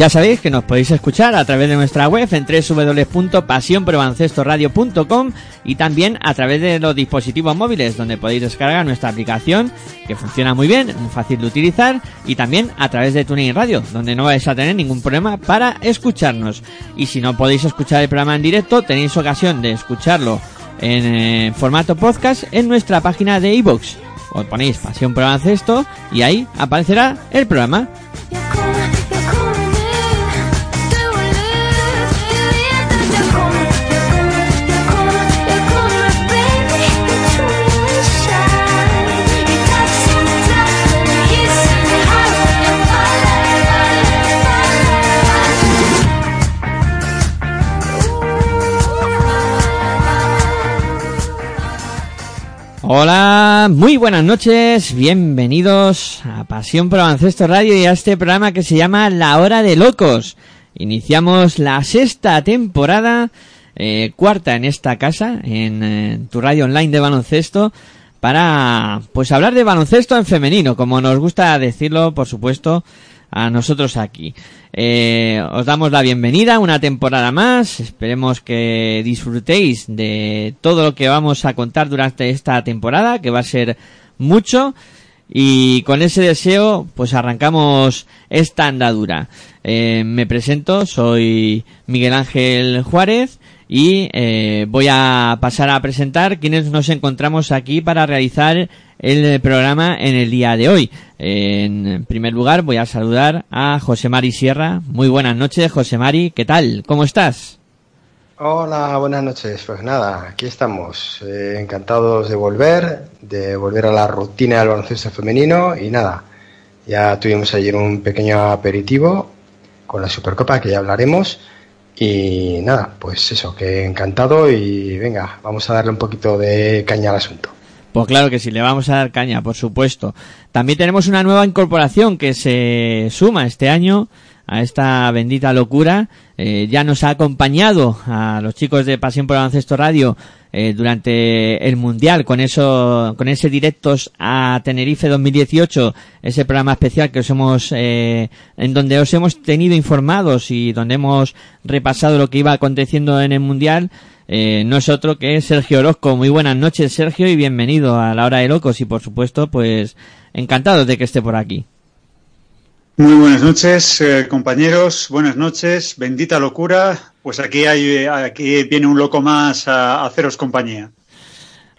Ya sabéis que nos podéis escuchar a través de nuestra web en www.pasionprobaloncestoradio.com y también a través de los dispositivos móviles donde podéis descargar nuestra aplicación que funciona muy bien, muy fácil de utilizar y también a través de TuneIn Radio donde no vais a tener ningún problema para escucharnos. Y si no podéis escuchar el programa en directo tenéis ocasión de escucharlo en eh, formato podcast en nuestra página de iVoox. Os ponéis Pasión por y ahí aparecerá el programa Hola, muy buenas noches, bienvenidos a Pasión por Baloncesto Radio y a este programa que se llama La Hora de Locos. Iniciamos la sexta temporada, eh, cuarta en esta casa, en, eh, tu radio online de baloncesto, para pues hablar de baloncesto en femenino, como nos gusta decirlo, por supuesto, a nosotros aquí. Eh, os damos la bienvenida una temporada más. Esperemos que disfrutéis de todo lo que vamos a contar durante esta temporada, que va a ser mucho. Y con ese deseo, pues arrancamos esta andadura. Eh, me presento, soy Miguel Ángel Juárez y eh, voy a pasar a presentar quienes nos encontramos aquí para realizar el programa en el día de hoy. En primer lugar, voy a saludar a José Mari Sierra. Muy buenas noches, José Mari. ¿Qué tal? ¿Cómo estás? Hola, buenas noches. Pues nada, aquí estamos. eh, encantados de volver, de volver a la rutina del baloncesto femenino y nada, ya tuvimos ayer un pequeño aperitivo con la Supercopa que ya hablaremos y nada, pues eso, que encantado y venga, vamos a darle un poquito de caña al asunto. Pues claro que sí, le vamos a dar caña, por supuesto. También tenemos una nueva incorporación que se suma este año a esta bendita locura. Eh, ya nos ha acompañado a los chicos de Pasión por Baloncesto Radio eh, durante el Mundial con eso, con ese directos a Tenerife 2018, ese programa especial que os hemos, eh, en donde os hemos tenido informados y donde hemos repasado lo que iba aconteciendo en el Mundial. Eh, no es otro que Sergio Orozco. Muy buenas noches, Sergio, y bienvenido a la hora de locos. Y por supuesto, pues encantados de que esté por aquí. Muy buenas noches, eh, compañeros. Buenas noches. Bendita locura. Pues aquí hay, aquí viene un loco más a, haceros compañía.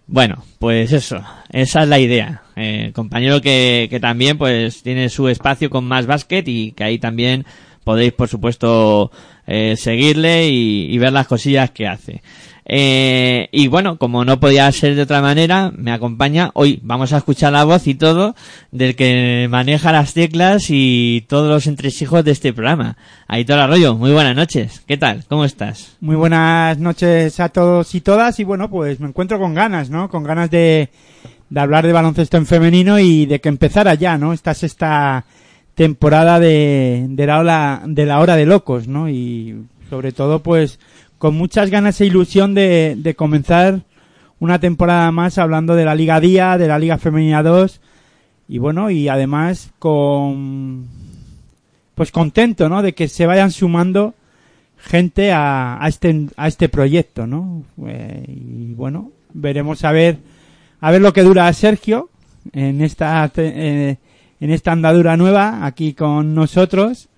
Bueno, pues eso, esa es la idea. Eh, compañero que, que también pues tiene su espacio con más básquet y que ahí también podéis por supuesto eh, seguirle y, y ver las cosillas que hace. Eh, y bueno, como no podía ser de otra manera, me acompaña hoy. Vamos a escuchar la voz y todo del que maneja las teclas y todos los entresijos de este programa. Aitor Arroyo, muy buenas noches. ¿Qué tal? ¿Cómo estás? Muy buenas noches a todos y todas y bueno, pues me encuentro con ganas, ¿no? Con ganas de, de hablar de baloncesto en femenino y de que empezara ya, ¿no? Esta sexta temporada de, de la de la hora de locos, ¿no? Y sobre todo pues con muchas ganas e ilusión de, comenzar una temporada más hablando de la Liga Día, de la Liga Femenina 2 y bueno, y además con pues contento, ¿no? De que se vayan sumando gente a, a este a este proyecto, ¿no? Eh, y bueno, veremos a ver a ver lo que dura Sergio en esta eh, en esta andadura nueva aquí con nosotros.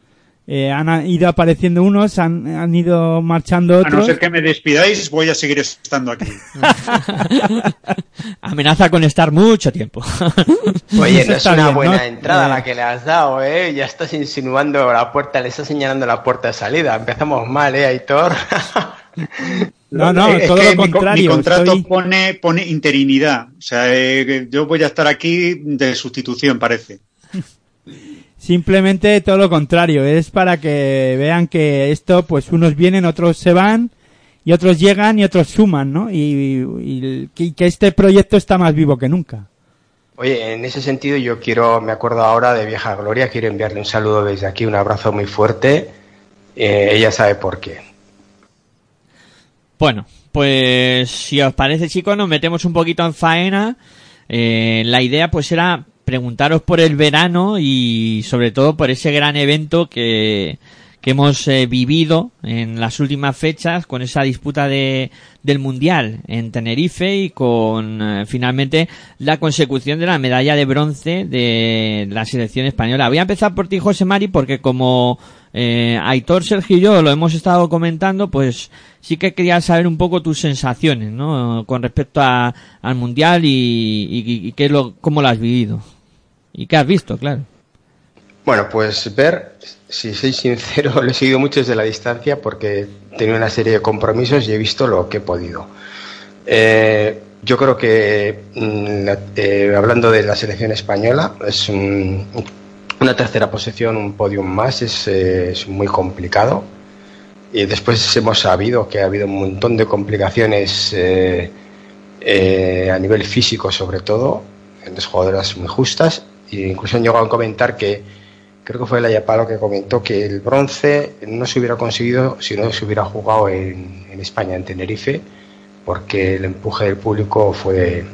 Eh, han a- ido apareciendo unos, han, han ido marchando A no otros. ser que me despidáis, voy a seguir estando aquí. Amenaza con estar mucho tiempo. Oye, no es una bien, buena ¿no? entrada Eh, la que le has dado, ¿eh? Ya estás insinuando la puerta, le estás señalando la puerta de salida. Empezamos mal, ¿eh, Aitor? No, no, Es todo que lo mi co- Mi, contrario, contrato estoy- pone, pone interinidad. O sea, eh, yo voy a estar aquí de sustitución, parece. Simplemente todo lo contrario, es para que vean que esto, pues unos vienen, otros se van, y otros llegan y otros suman, ¿no? Y, y- y que este proyecto está más vivo que nunca. Oye, en ese sentido yo quiero, me acuerdo ahora de Vieja Gloria, quiero enviarle un saludo desde aquí, un abrazo muy fuerte. Eh, ella sabe por qué. Bueno, pues si os parece chicos, nos metemos un poquito en faena. Eh, la idea pues era preguntaros por el verano y sobre todo por ese gran evento que, que hemos eh, vivido en las últimas fechas con esa disputa de, del Mundial en Tenerife y con eh, finalmente la consecución de la medalla de bronce de la selección española. Voy a empezar por ti, José Mari, porque como eh, Aitor, Sergio y yo lo hemos estado comentando, pues sí que quería saber un poco tus sensaciones, ¿no? Con respecto a, al Mundial y, y, y qué lo, cómo lo has vivido. Y qué has visto, claro. Bueno, pues ver, si soy sincero, lo he seguido mucho desde la distancia porque tenía una serie de compromisos y he visto lo que he podido. Eh, yo creo que, mm, eh, hablando de la selección española, es un- una tercera posición, un podium más, es, eh, es muy complicado. Y después hemos sabido que ha habido un montón de complicaciones a nivel físico, sobre todo, en las jugadoras muy justas. Incluso han llegado a comentar que, creo que fue el Ayapalo que comentó que el bronce no se hubiera conseguido si no se hubiera jugado en, España, en Tenerife, porque el empuje del público fue,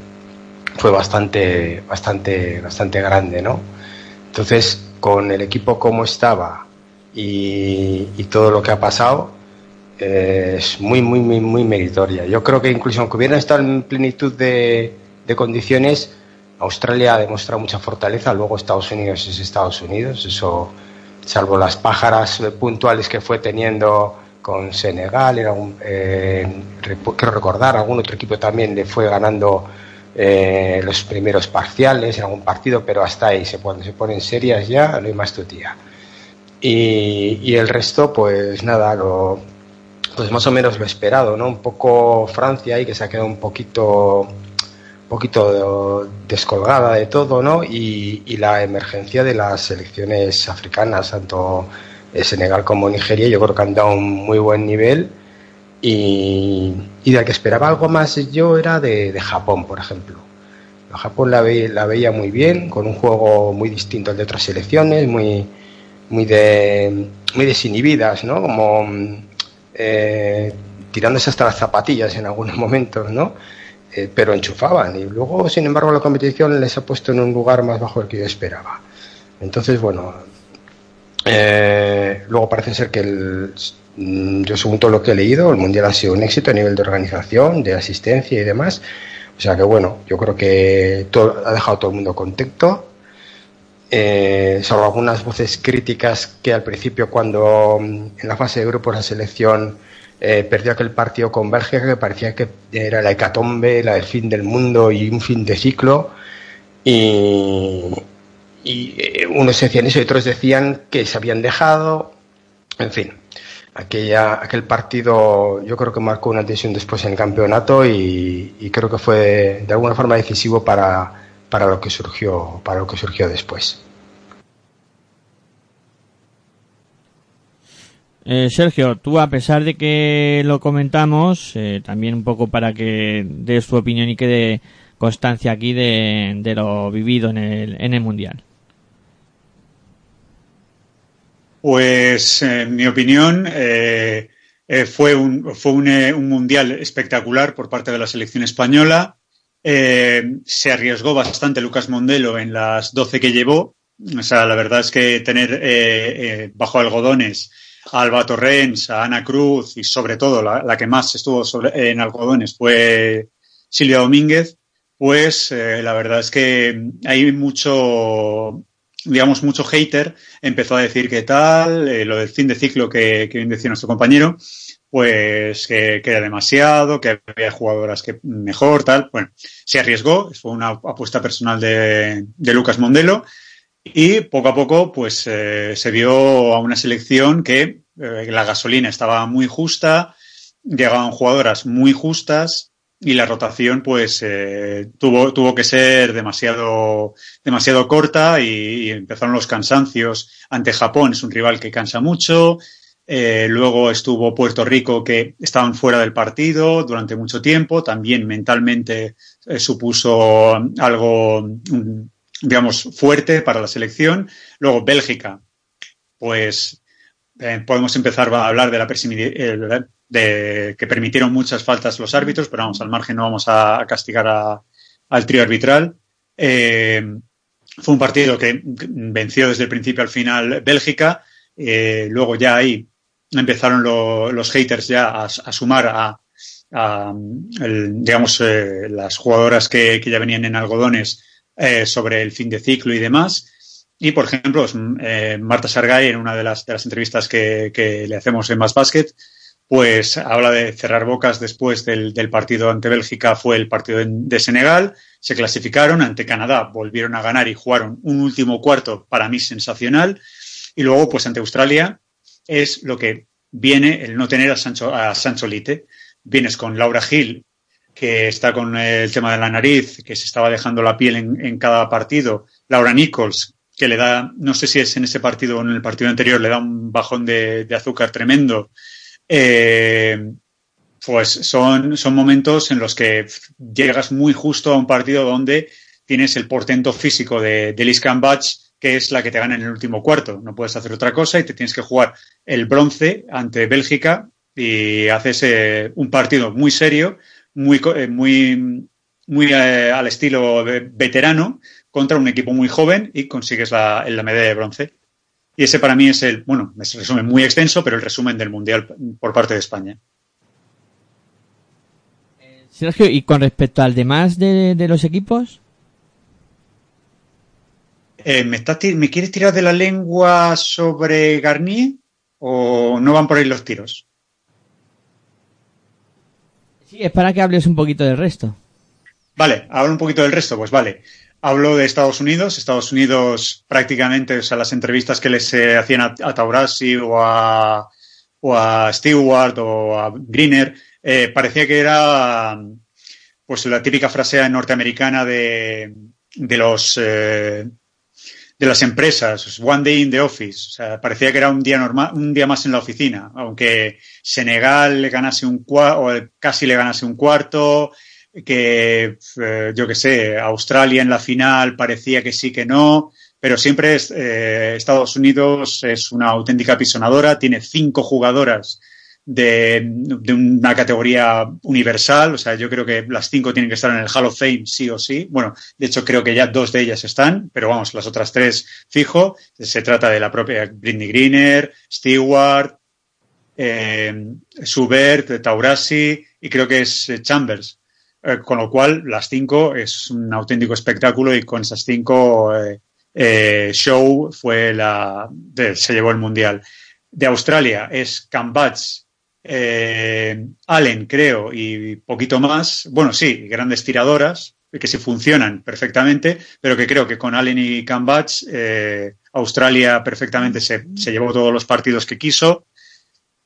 fue bastante, bastante, bastante grande, ¿no? Entonces, con el equipo como estaba y, todo lo que ha pasado, eh, es muy, muy, muy, muy meritoria. Yo creo que incluso aunque hubieran estado en plenitud de condiciones, Australia ha demostrado mucha fortaleza, luego Estados Unidos es Estados Unidos, eso, salvo las pájaras puntuales que fue teniendo con Senegal, en algún, eh, quiero recordar, algún otro equipo también le fue ganando eh, los primeros parciales en algún partido, pero hasta ahí, cuando se ponen serias ya, no hay más tu tía. Y, y el resto, pues nada, lo, pues más o menos lo esperado, ¿no? Un poco Francia ahí que se ha quedado un poquito, un poquito descolgada de todo, ¿no? Y, la emergencia de las selecciones africanas, tanto Senegal como Nigeria, yo creo que han dado un muy buen nivel. Y, y del que esperaba algo más yo era de, Japón, por ejemplo. Japón la, ve- la veía muy bien, con un juego muy distinto al de otras selecciones, muy, muy, de, muy desinhibidas, ¿no? Como eh, tirándose hasta las zapatillas en algunos momentos, ¿no? Eh, pero enchufaban y luego, sin embargo, la competición les ha puesto en un lugar más bajo del que yo esperaba. Entonces, bueno, eh, luego parece ser que el, mm, yo según todo lo que he leído, el Mundial ha sido un éxito a nivel de organización, de asistencia y demás. O sea que bueno, yo creo que ha dejado todo el mundo contento. Eh, salvo algunas voces críticas que al principio cuando mm, en la fase de grupos la selección eh, perdió aquel partido con Bélgica que parecía que era la hecatombe, la del fin del mundo y un fin de ciclo. Y, unos decían eso y otros decían que se habían dejado. En fin, aquella, aquel partido yo creo que marcó una tensión después en el campeonato y, y creo que fue de alguna forma decisivo para, para lo que surgió para lo que surgió después. Eh, Sergio, tú a pesar de que lo comentamos, eh, también un poco para que des tu opinión y quede constancia aquí de, lo vivido en el, en el Mundial. Pues, en mi opinión, eh, eh, fue, un, fue un, eh, un mundial espectacular por parte de la selección española. Eh, se arriesgó bastante Lucas Mondelo en las 12 que llevó. O sea, la verdad es que tener eh, eh, bajo algodones Alba Torrens, a Ana Cruz y sobre todo la, que más estuvo en algodones fue Silvia Domínguez, pues eh, la verdad es que hay mucho, digamos, mucho hater empezó a decir que tal, eh, lo del fin de ciclo que, que bien decía nuestro compañero, pues que, era demasiado, que había jugadoras que mejor, tal. Bueno, se arriesgó, fue una apuesta personal de, de Lucas Mondelo y poco a poco pues eh, se vio a una selección que eh, la gasolina estaba muy justa, llegaban jugadoras muy justas y la rotación pues eh, tuvo, tuvo que ser demasiado, demasiado corta y, empezaron los cansancios ante Japón, es un rival que cansa mucho, eh, luego estuvo Puerto Rico que estaban fuera del partido durante mucho tiempo, también mentalmente supuso algo, digamos, fuerte para la selección. Luego Bélgica, pues eh, podemos empezar a hablar de la eh, de que permitieron muchas faltas los árbitros, pero vamos, al margen no vamos a, castigar a, al trío arbitral. Eh, fue un partido que venció desde el principio al final Bélgica. Luego ya ahí empezaron lo, los haters ya a, sumar a, digamos, las jugadoras que, ya venían en algodones sobre el fin de ciclo y demás. Y, por ejemplo, eh, Marta Sargay, en una de las, de las entrevistas que, le hacemos en Más Basket, pues habla de cerrar bocas después del, partido ante Bélgica, fue el partido de, Senegal, se clasificaron ante Canadá, volvieron a ganar y jugaron un último cuarto para mí sensacional, y luego pues ante Australia es lo que viene el no tener a Sancho, a Sancho Lite. Vienes con Laura Gil, que está con el tema de la nariz, que se estaba dejando la piel en, en cada partido, Laura Nichols, que le da, no sé si es en ese partido o en el partido anterior, le da un bajón de, azúcar tremendo. Eh, pues son, son momentos en los que llegas muy justo a un partido donde tienes el portento físico de, de Liz Cambach, que es la que te gana en el último cuarto. No puedes hacer otra cosa y te tienes que jugar el bronce ante Bélgica y haces eh, un partido muy serio, muy, eh, muy, muy al estilo de veterano contra un equipo muy joven y consigues la, la medalla de bronce. Y ese para mí es el, bueno, es un resumen muy extenso, pero el resumen del Mundial por parte de España. Sergio, ¿y con respecto al demás de, de los equipos? Eh, ¿me, está, ¿Me quieres tirar de la lengua sobre Garnier o no van por ahí los tiros? Sí, es para que hables un poquito del resto. Vale, hablo un poquito del resto, pues vale. Hablo de Estados Unidos. Estados Unidos prácticamente, o sea, las entrevistas que les eh, hacían a, a Taurasi o a, o a Stewart o a Greener, eh, parecía que era pues la típica frase norteamericana de, de los eh, de las empresas, one day in the office. O sea, parecía que era un día normal, un día más en la oficina, aunque Senegal le ganase un o casi le ganase un cuarto, que eh, yo que sé, Australia en la final parecía que sí que no, pero siempre es, eh, Estados Unidos es una auténtica pisonadora, tiene cinco jugadoras de, una categoría universal, o sea, yo creo que las cinco tienen que estar en el Hall of Fame sí o sí. Bueno, de hecho creo que ya dos de ellas están, pero vamos, las otras tres fijo. Se trata de la propia Britney Greener, Stewart, eh, Subert, Taurasi y creo que es Chambers. Eh, con lo cual, las cinco es un auténtico espectáculo y con esas cinco eh, eh, Show fue la se llevó el mundial. De Australia es Cambach, eh, Allen, creo, y poquito más. Bueno, sí, grandes tiradoras que sí funcionan perfectamente, pero que creo que con Allen y Cambach eh, Australia perfectamente se, se, llevó todos los partidos que quiso.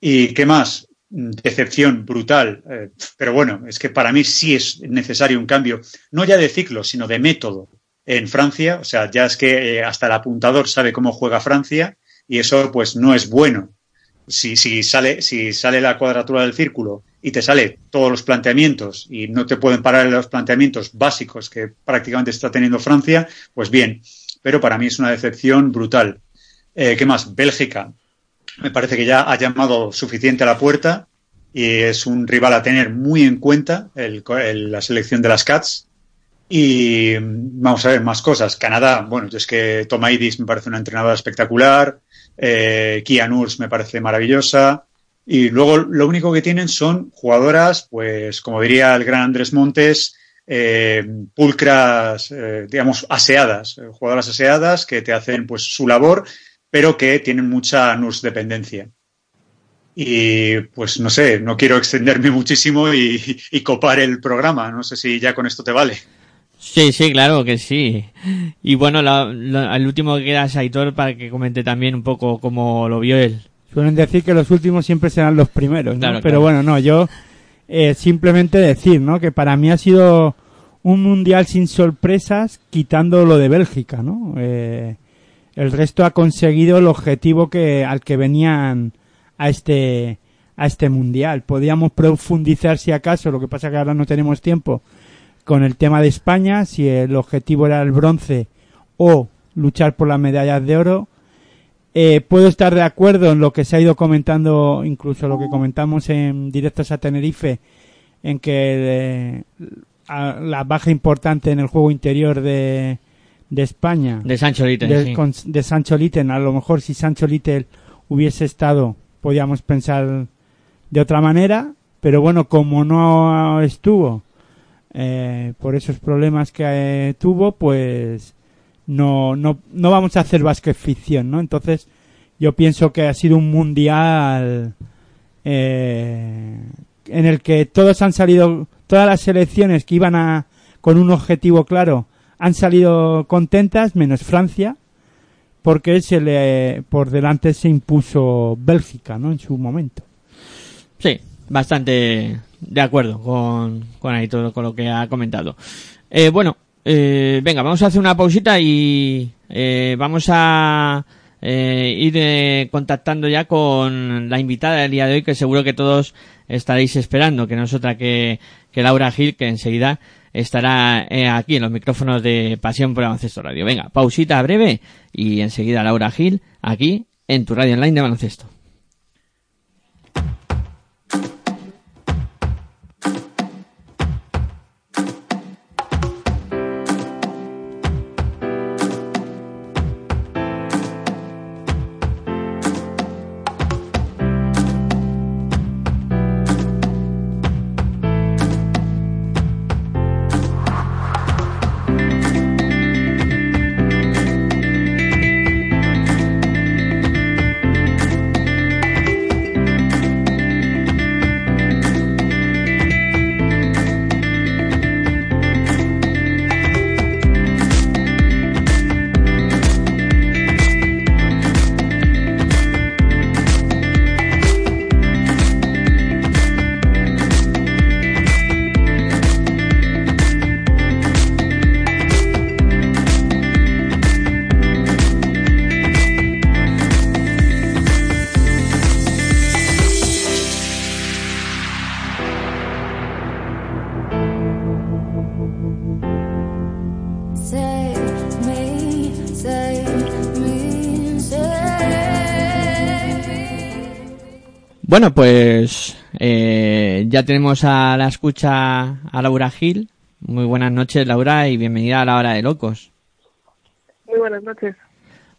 ¿Y qué más? Decepción brutal. Eh, pero bueno, es que para mí sí es necesario un cambio, no ya de ciclo, sino de método en Francia. O sea, ya es que eh, hasta el apuntador sabe cómo juega Francia y eso pues no es bueno. Si, si, sale, si sale la cuadratura del círculo y te sale todos los planteamientos y no te pueden parar los planteamientos básicos que prácticamente está teniendo Francia, pues bien. Pero para mí es una decepción brutal. Eh, ¿Qué más? Bélgica. Me parece que ya ha llamado suficiente a la puerta y es un rival a tener muy en cuenta la selección de las Cats. Y vamos a ver más cosas. Canadá, bueno, es que Tomaidis me parece una entrenadora espectacular. Eh, Kia Nurs me parece maravillosa. Y luego lo único que tienen son jugadoras, pues como diría el gran Andrés Montes, eh, pulcras, eh, digamos, aseadas, eh, jugadoras aseadas que te hacen pues su labor, pero que tienen mucha NURS dependencia. Y pues no sé, no quiero extenderme muchísimo y, y copar el programa. No sé si ya con esto te vale. Sí, sí, claro que sí. Y bueno, la- la- el último que queda es Aitor para que comente también un poco cómo lo vio él. Suelen decir que los últimos siempre serán los primeros, ¿no? Claro, Pero claro. bueno, no, yo eh, simplemente decir, ¿no? Que para mí ha sido un mundial sin sorpresas, quitando lo de Bélgica, ¿no? Eh, el resto ha conseguido el objetivo que al que venían a este a este mundial. Podíamos profundizar si acaso, lo que pasa que ahora no tenemos tiempo con el tema de España, si el objetivo era el bronce o luchar por las medallas de oro. Eh, puedo estar de acuerdo en lo que se ha ido comentando, incluso lo que comentamos en directos a Tenerife, en que eh, la baja importante en el juego interior de, de España, De Sancho Litten, de, sí. con- de Sancho Little. A lo mejor si Sancho Little hubiese estado, podíamos pensar de otra manera, pero bueno, como no estuvo eh, por esos problemas que eh, tuvo, pues no, no, no vamos a hacer básquet ficción, ¿no? Entonces, yo pienso que ha sido un mundial eh, en el que todos han salido, todas las selecciones que iban a, con un objetivo claro, han salido contentas, menos Francia, porque se le, por delante se impuso Bélgica, ¿no? En su momento. Sí, bastante de acuerdo con, con Aitor, con lo que ha comentado. Eh, bueno, eh, venga, vamos a hacer una pausita y eh, vamos a eh, ir eh, contactando ya con la invitada del día de hoy que seguro que todos estaréis esperando, que no es otra que, que Laura Gil, que enseguida estará eh, aquí en los micrófonos de Pasión por Baloncesto Radio. Venga, pausita breve y enseguida Laura Gil aquí en tu radio online de baloncesto. Bueno, pues eh, ya tenemos a la escucha a Laura Gil. Muy buenas noches, Laura, y bienvenida a la hora de locos. Muy buenas noches.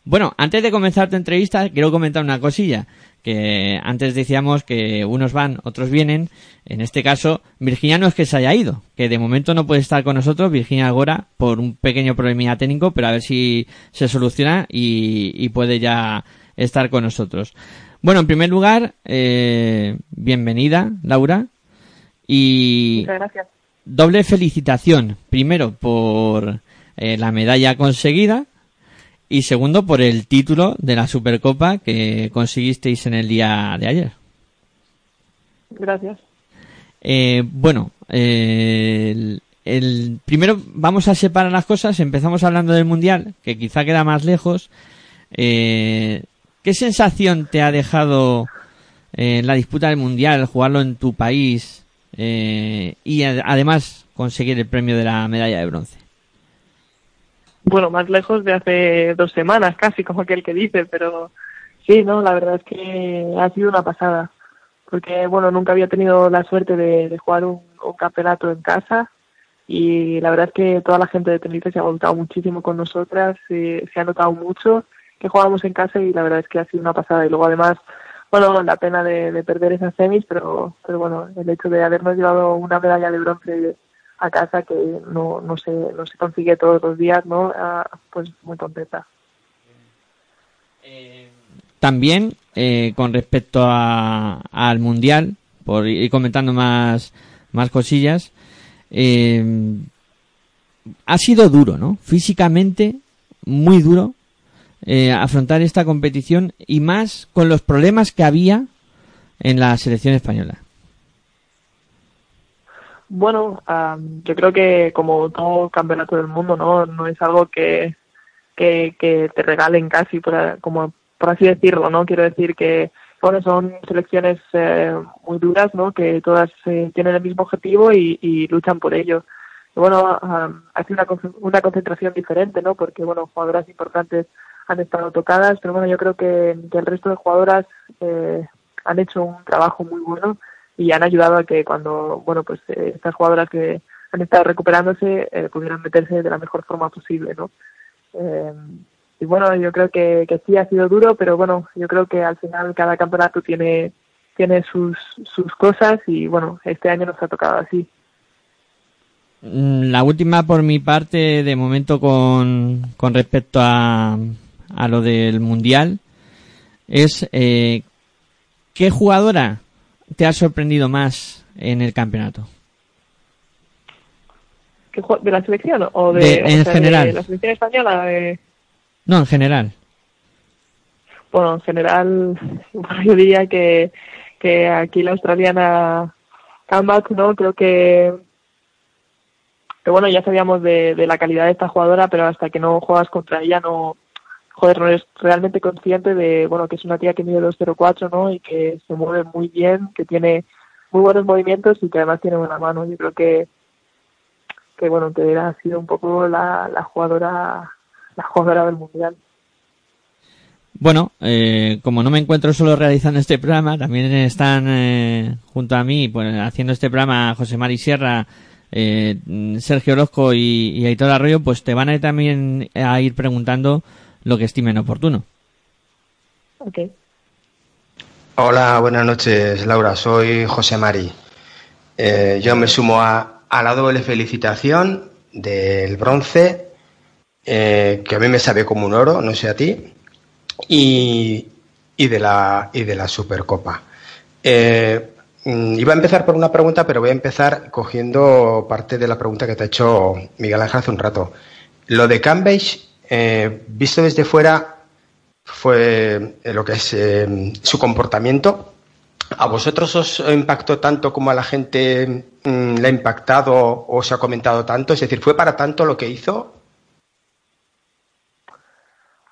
Bueno, antes de comenzar tu entrevista, quiero comentar una cosilla. Que antes decíamos que unos van, otros vienen. En este caso, Virginia no es que se haya ido, que de momento no puede estar con nosotros, Virginia Agora, por un pequeño problemilla técnico, pero a ver si se soluciona y, y puede ya estar con nosotros. Bueno, en primer lugar, eh, bienvenida, Laura. Y Muchas gracias. doble felicitación. Primero por eh, la medalla conseguida y segundo por el título de la Supercopa que conseguisteis en el día de ayer. Gracias. Eh, bueno, eh, el, el- primero vamos a separar las cosas. Empezamos hablando del mundial, que quizá queda más lejos. Eh, ¿Qué sensación te ha dejado eh, la disputa del mundial, jugarlo en tu país eh, y además conseguir el premio de la medalla de bronce? Bueno, más lejos de hace dos semanas casi, como aquel que dice, pero sí, no, la verdad es que ha sido una pasada. Porque, bueno, nunca había tenido la suerte de, jugar un, un campeonato en casa y la verdad es que toda la gente de Tenerife se ha volcado muchísimo con nosotras, eh, se ha notado mucho que jugábamos en casa y la verdad es que ha sido una pasada. Y luego además, bueno, la pena de, de perder esas semis, pero, pero bueno, el hecho de habernos llevado una medalla de bronce a casa que no, no, se, no se consigue todos los días, ¿no? Ah, pues muy contenta. También, eh, con respecto a- al mundial, por ir comentando más, más cosillas, eh, ha sido duro, ¿no? Físicamente, muy duro eh, afrontar esta competición y más con los problemas que había en la selección española. Bueno, ah, yo creo que como todo campeonato del mundo, ¿no? No es algo que, que, te regalen casi, por, como, por así decirlo, ¿no? Quiero decir que, bueno, son selecciones eh, muy duras, ¿no? Que todas eh, tienen el mismo objetivo y, y luchan por ello. Y bueno, ah, ha sido una, una concentración diferente, ¿no? Porque, bueno, jugadoras importantes han estado tocadas, pero bueno, yo creo que, el resto de jugadoras eh, han hecho un trabajo muy bueno y han ayudado a que cuando, bueno, pues eh, estas jugadoras que han estado recuperándose eh, pudieran meterse de la mejor forma posible, ¿no? Eh, y bueno, yo creo que, que sí ha sido duro, pero bueno, yo creo que al final cada campeonato tiene tiene sus, sus cosas y bueno, este año nos ha tocado así. Mm, La última por mi parte, de momento con, con respecto a, a lo del mundial, es eh, ¿qué jugadora te ha sorprendido más en el campeonato? ¿Qué jue- ¿De la selección o de, De- en o sea, general. de la selección española? De, No, en general. Bueno, en general, yo diría que, que aquí la australiana Comeback, ¿no? Creo que, que bueno, ya sabíamos de, de la calidad de esta jugadora, pero hasta que no juegas contra ella no, joder, no eres realmente consciente de, bueno, que es una tía que mide 2.04, ¿no? Y que se mueve muy bien, que tiene muy buenos movimientos y que además tiene buena mano. Yo creo que, que bueno, que ha sido un poco la, la jugadora, la jugadora del mundial. Bueno, eh, como no me encuentro solo realizando este programa, también están eh, junto a mí pues, haciendo este programa José Mari Sierra, eh, Sergio Orozco y, y Aitor Arroyo, pues te van a ir también a ir preguntando lo que estimen oportuno. Ok. Hola, buenas noches, Laura. Soy José Mari. Eh, yo me sumo a, a la doble felicitación del bronce, eh, que a mí me sabe como un oro, no sé a ti, y, y de, la, y de la Supercopa. Eh, mm, iba a empezar por una pregunta, pero voy a empezar cogiendo parte de la pregunta que te ha hecho Miguel Ángel hace un rato. Lo de Cambridge, eh, visto desde fuera, fue eh, lo que es eh, su comportamiento. ¿A vosotros os impactó tanto como a la gente mm, le ha impactado o se ha comentado tanto? Es decir, ¿fue para tanto lo que hizo?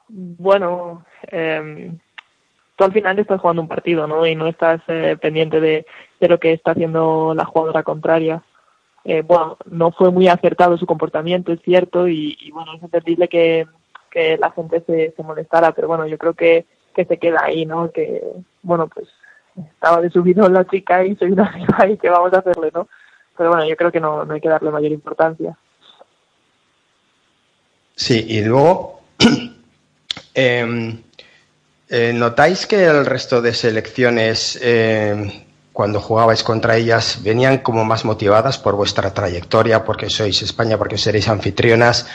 Bueno, eh, tú al final estás jugando un partido, ¿no? Y no estás eh, pendiente de, de lo que está haciendo la jugadora contraria. Eh, bueno, no fue muy acertado su comportamiento, es cierto, y, bueno, es entendible que, la gente se, se molestara, pero bueno, yo creo que, que se queda ahí, ¿no? Que, bueno, pues estaba de subido la chica y soy una arriba y qué vamos a hacerle, ¿no? Pero bueno, yo creo que no, no hay que darle mayor importancia. Sí, y luego, eh, eh, ¿notáis que el resto de selecciones, eh, cuando jugabais contra ellas, venían como más motivadas por vuestra trayectoria, porque sois España, porque seréis anfitrionas,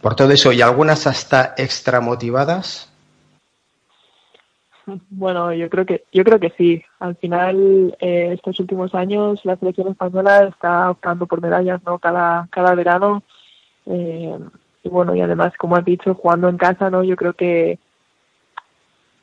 por todo eso, y algunas hasta extra motivadas? Bueno, yo creo que yo creo que sí. Al final, eh, estos últimos años, la selección española está optando por medallas, ¿no? Cada cada verano. Eh, y bueno, y además, como has dicho, jugando en casa, ¿no? Yo creo que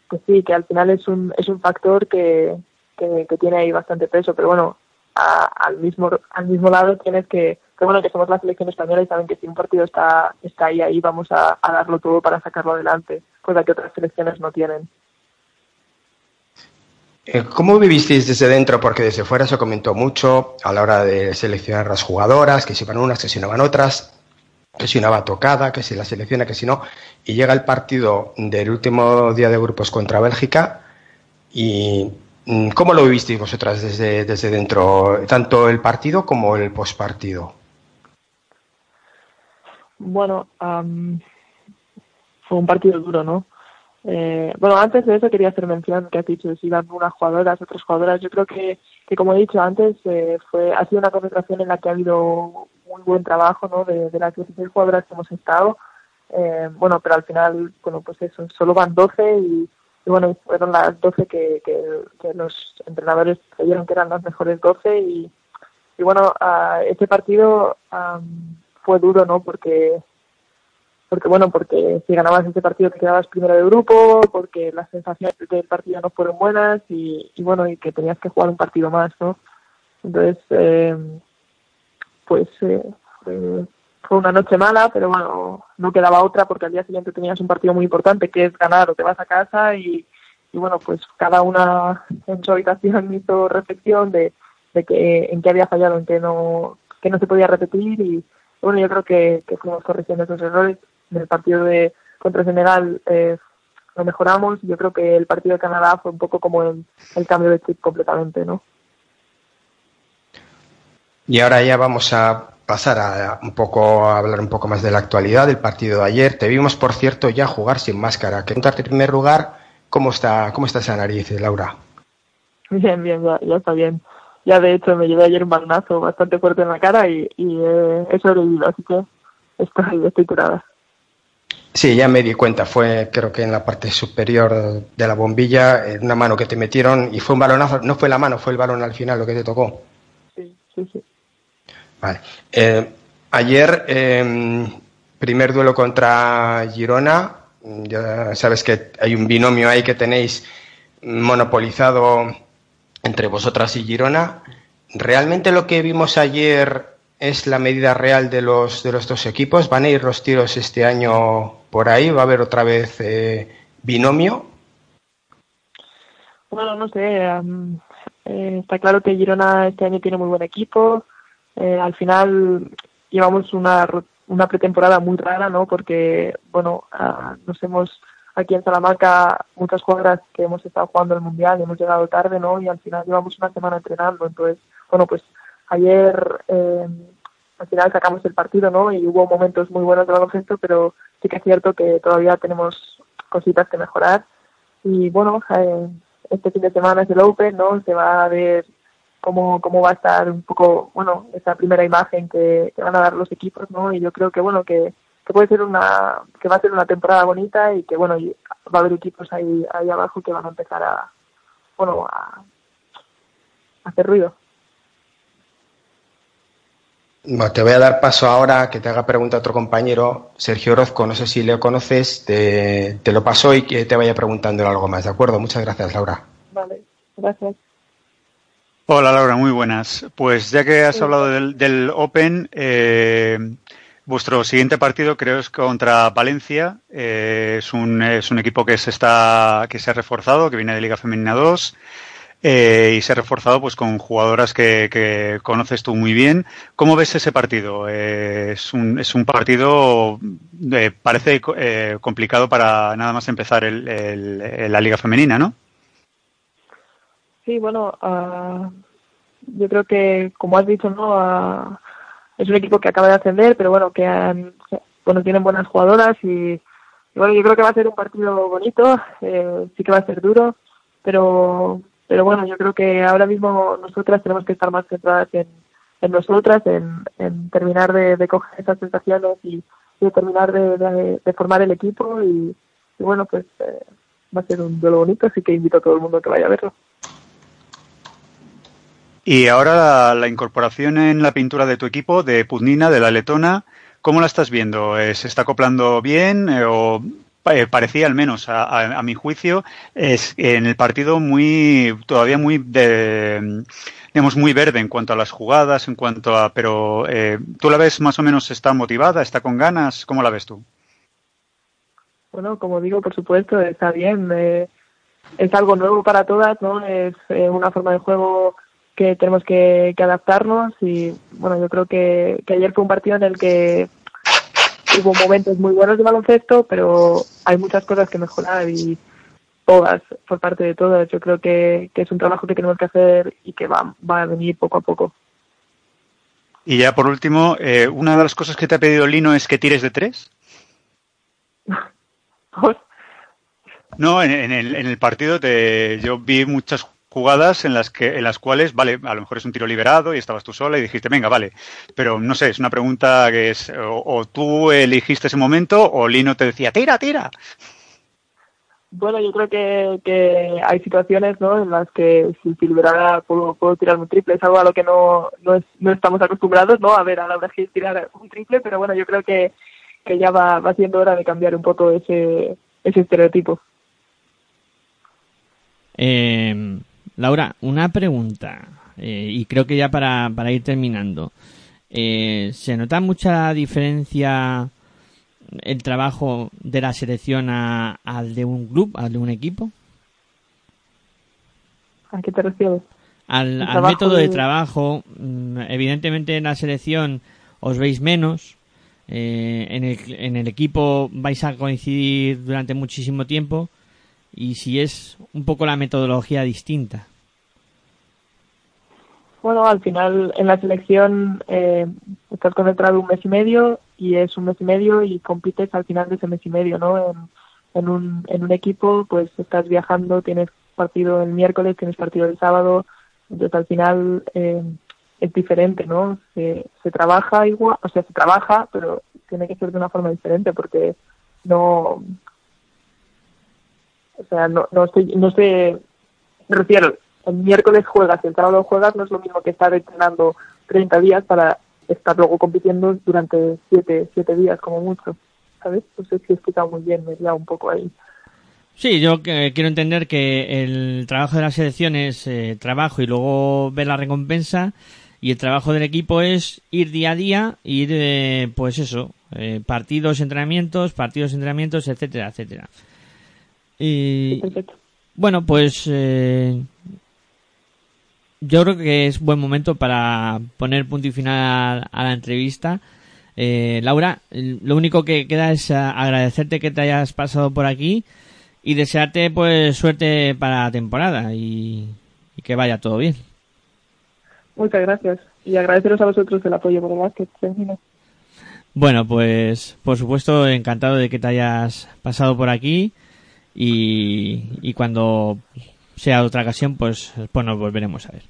que sí, que al final es un es un factor que que, tiene ahí bastante peso, pero bueno, al mismo al mismo lado tienes que, que bueno que somos la selección española y saben que si un partido está está ahí ahí vamos a, a darlo todo para sacarlo adelante, cosa que otras selecciones no tienen. Eh, ¿Cómo vivisteis desde dentro? Porque desde fuera se comentó mucho a la hora de seleccionar las jugadoras, que si van unas, que si no van otras, que si una va tocada, que si la selecciona, que si no. Y llega el partido del último día de grupos contra Bélgica. ¿Y cómo lo vivisteis vosotras desde, desde dentro, tanto el partido como el postpartido? Bueno, fue un partido duro, ¿no? Eh, bueno, antes de eso quería hacer mención que has dicho si iban unas jugadoras, otras jugadoras. Yo creo que, que como he dicho antes, eh, fue ha sido una concentración en la que ha habido muy buen trabajo, ¿no? De, de las 16 jugadoras que hemos estado. Eh, bueno, pero al final, bueno, pues eso, solo van 12 y, y bueno, fueron las 12 que, que, los entrenadores creyeron que eran las mejores 12 y, y bueno, ah, este partido am, fue duro, ¿no? Porque porque bueno, porque si ganabas ese partido te quedabas primero de grupo, porque las sensaciones del partido no fueron buenas y, y bueno, y que tenías que jugar un partido más, ¿no? Entonces, eh, pues eh, fue, fue una noche mala, pero bueno, no quedaba otra porque al día siguiente tenías un partido muy importante que es ganar o te vas a casa y, bueno, pues cada una en su habitación hizo reflexión de, de que en qué había fallado, en qué no, que no se podía repetir y bueno, yo creo que, que fuimos corrigiendo esos errores. En el partido de contra Senegal eh, lo mejoramos. Yo creo que el partido de Canadá fue un poco como el, el cambio de chip completamente, ¿no? Y ahora ya vamos a pasar a un poco a hablar un poco más de la actualidad del partido de ayer. Te vimos, por cierto, ya jugar sin máscara. Que preguntarte en primer lugar, ¿cómo está, cómo está esa nariz, Laura? Bien, bien, ya, ya está bien. Ya de hecho me llevé ayer un balonazo bastante fuerte en la cara y, y eh, he sobrevivido, así que estoy, estoy curada. Sí, ya me di cuenta. Fue, creo que en la parte superior de la bombilla, una mano que te metieron y fue un balonazo. No fue la mano, fue el balón al final lo que te tocó. Sí, sí, sí. Vale. Eh, ayer, eh, primer duelo contra Girona. Ya sabes que hay un binomio ahí que tenéis monopolizado entre vosotras y Girona. ¿Realmente lo que vimos ayer es la medida real de los, de los dos equipos? ¿Van a ir los tiros este año por ahí? ¿Va a haber otra vez eh, binomio? Bueno, no sé. eh, está claro que Girona este año tiene muy buen equipo. Eh, al final llevamos una, una pretemporada muy rara, ¿no? Porque, bueno, ah, nos hemos aquí en Salamanca muchas jugadoras que hemos estado jugando el Mundial y hemos llegado tarde, ¿no? Y al final llevamos una semana entrenando. Entonces, bueno, pues ayer eh, al final sacamos el partido, ¿no? Y hubo momentos muy buenos de baloncesto, pero sí que es cierto que todavía tenemos cositas que mejorar. Y bueno, eh, este fin de semana es el Open, ¿no? Se va a ver cómo, cómo va a estar un poco, bueno, esa primera imagen que, que van a dar los equipos, ¿no? Y yo creo que, bueno, que, que puede ser una, que va a ser una temporada bonita y que, bueno, va a haber equipos ahí, ahí abajo que van a empezar a, bueno, a, a hacer ruido. Bueno, te voy a dar paso ahora a que te haga pregunta otro compañero, Sergio Orozco, no sé si le conoces, te, te lo paso y que te vaya preguntando algo más, ¿de acuerdo? Muchas gracias, Laura. Vale, gracias. Hola Laura, muy buenas. Pues ya que has hablado del, del Open, eh, vuestro siguiente partido creo es contra Valencia. Eh, es, un, es un equipo que se está que se ha reforzado, que viene de Liga Femenina 2 eh, y se ha reforzado pues con jugadoras que, que conoces tú muy bien. ¿Cómo ves ese partido? Eh, es, un, es un partido eh, parece eh, complicado para nada más empezar el, el- la Liga Femenina, ¿no? Sí, bueno, ah, yo creo que, como has dicho, no Ah, es un equipo que acaba de ascender, pero bueno, que bueno, tienen buenas jugadoras y, bueno, yo creo que va a ser un partido bonito, eh, sí que va a ser duro, pero, pero bueno, yo creo que ahora mismo nosotras tenemos que estar más centradas en, en nosotras, en, terminar de, de coger esas sensaciones y, y terminar de, formar el equipo y, y bueno, pues eh, va a ser un duelo bonito, así que invito a todo el mundo a que vaya a verlo. Y ahora la, incorporación en la pintura de tu equipo, de Pudnina, de la letona, ¿cómo la estás viendo? Eh, ¿Se está acoplando bien eh, o eh, parecía al menos a, a- mi juicio es en el partido muy todavía muy de, digamos muy verde en cuanto a las jugadas en cuanto a pero eh, tú la ves más o menos está motivada está con ganas cómo la ves tú Bueno, como digo, por supuesto, está bien. eh, es algo nuevo para todas, ¿no? Es una forma de juego que tenemos que, que adaptarnos y, bueno, yo creo que, que ayer fue un partido en el que hubo momentos muy buenos de baloncesto, pero hay muchas cosas que mejorar y todas, por parte de todas. Yo creo que, que es un trabajo que tenemos que hacer y que va, va a venir poco a poco. y ya por último eh, una de las cosas que te ha pedido Lino es que tires de tres No, en, en el, en el partido te, yo vi muchas jugadas en las que en las cuales, vale, a lo mejor es un tiro liberado y estabas tú sola y dijiste, venga, vale. Pero no sé, es una pregunta que es, o, o tú elegiste ese momento o Lino te decía, tira, tira. Bueno, yo creo que, que hay situaciones ¿no? en las que si Silverada puedo, puedo tirar un triple, es algo a lo que no, no, es- no estamos acostumbrados, ¿no? A ver a Laura Gil tirar un triple, pero bueno, yo creo que, que ya va, va siendo hora de cambiar un poco ese, ese estereotipo. Eh, Laura, una pregunta, eh, y creo que ya para, para ir terminando. Eh, ¿Se nota mucha diferencia el trabajo de la selección a- al de un club, al de un equipo? ¿A qué te refieres? Al, al método de de- trabajo, mm, evidentemente en la selección os veis menos, eh, en, el, en el equipo vais a coincidir durante muchísimo tiempo, y si es un poco la metodología distinta. Bueno, al final en la selección eh, estás concentrado un mes y medio y es un mes y medio y compites al final de ese mes y medio, ¿no? En, en, un, en un equipo pues estás viajando, tienes partido el miércoles, tienes partido el sábado, entonces al final eh, es diferente, ¿no? Se, se trabaja igual, o sea, se trabaja, pero tiene que ser de una forma diferente porque no, o sea, no, no estoy, no sé, me refiero, el miércoles juegas y el sábado juegas, no es lo mismo que estar entrenando 30 días para estar luego compitiendo durante 7, siete días como mucho, ¿sabes? No sé si he explicado muy bien, me he un poco ahí. Sí, yo que- quiero entender que el trabajo de la selección es eh, trabajo y luego ver la recompensa y el trabajo del equipo es ir día a día, ir, eh, pues eso, eh, partidos, entrenamientos, partidos, entrenamientos, etcétera, etcétera. Y bueno, pues eh, yo creo que es buen momento para poner punto y final a, a la entrevista. Eh, Laura, lo único que queda es agradecerte que te hayas pasado por aquí y desearte pues suerte para la temporada y, y que vaya todo bien. Muchas gracias. Y agradeceros a vosotros el apoyo por el básquet femenino. Bueno, pues por supuesto encantado de que te hayas pasado por aquí y, y cuando sea otra ocasión pues, pues nos volveremos a ver.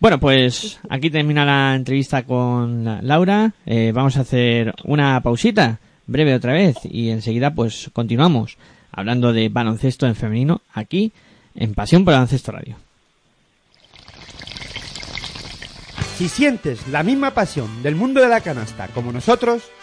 Bueno, pues aquí termina la entrevista con la- Laura. Eh, vamos a hacer una pausita breve otra vez y enseguida pues continuamos hablando de baloncesto en femenino aquí en Pasión por Baloncesto Radio. Si sientes la misma pasión del mundo de la canasta como nosotros,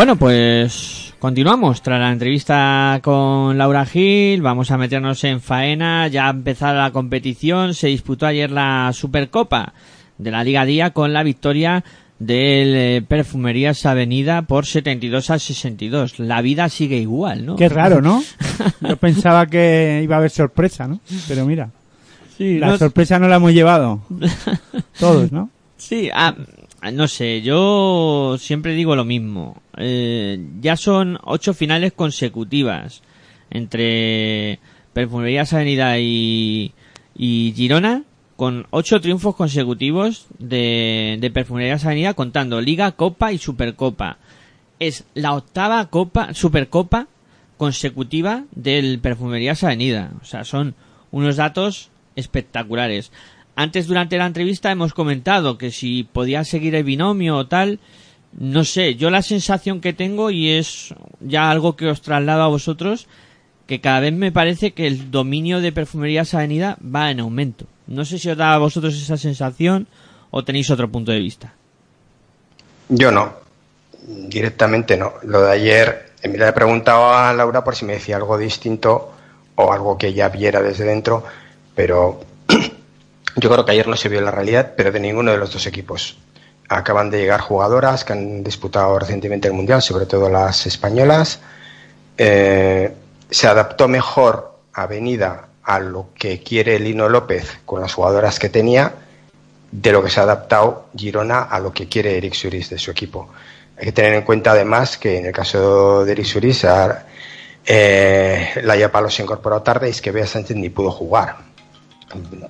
Bueno, pues continuamos. Tras la entrevista con Laura Gil, vamos a meternos en faena. Ya ha empezado la competición. Se disputó ayer la Supercopa de la Liga Día con la victoria del eh, Perfumerías Avenida por 72 a 62. La vida sigue igual, ¿no? Qué raro, ¿no? Yo pensaba que iba a haber sorpresa, ¿no? Pero mira, Sí, la sorpresa no la hemos llevado. Todos, ¿no? Sí, ah, no sé, yo siempre digo lo mismo. Eh, ya son ocho finales consecutivas entre Perfumerías Avenida y, y Girona, con ocho triunfos consecutivos de, Perfumerías Avenida, contando Liga, Copa y Supercopa. Es la octava Copa, Supercopa consecutiva del Perfumerías Avenida. O sea, son unos datos espectaculares. Antes, durante la entrevista, hemos comentado que si podía seguir el binomio o tal, no sé, yo la sensación que tengo, y es ya algo que os traslado a vosotros, que cada vez me parece que el dominio de Perfumerías Avenida va en aumento. No sé si os da a vosotros esa sensación o tenéis otro punto de vista. Yo no, directamente no. Lo de ayer, eh, mira, le preguntaba a Laura por si me decía algo distinto o algo que ella viera desde dentro, pero yo creo que ayer no se vio la realidad, pero de ninguno de los dos equipos. Acaban de llegar jugadoras que han disputado recientemente el Mundial, sobre todo las españolas. Eh, se adaptó mejor Avenida a lo que quiere Lino López con las jugadoras que tenía de lo que se ha adaptado Girona a lo que quiere Eric Suris de su equipo. Hay que tener en cuenta además que en el caso de Eric Suris, eh, Laia Palos se incorporó tarde y es que Bea Sánchez ni pudo jugar,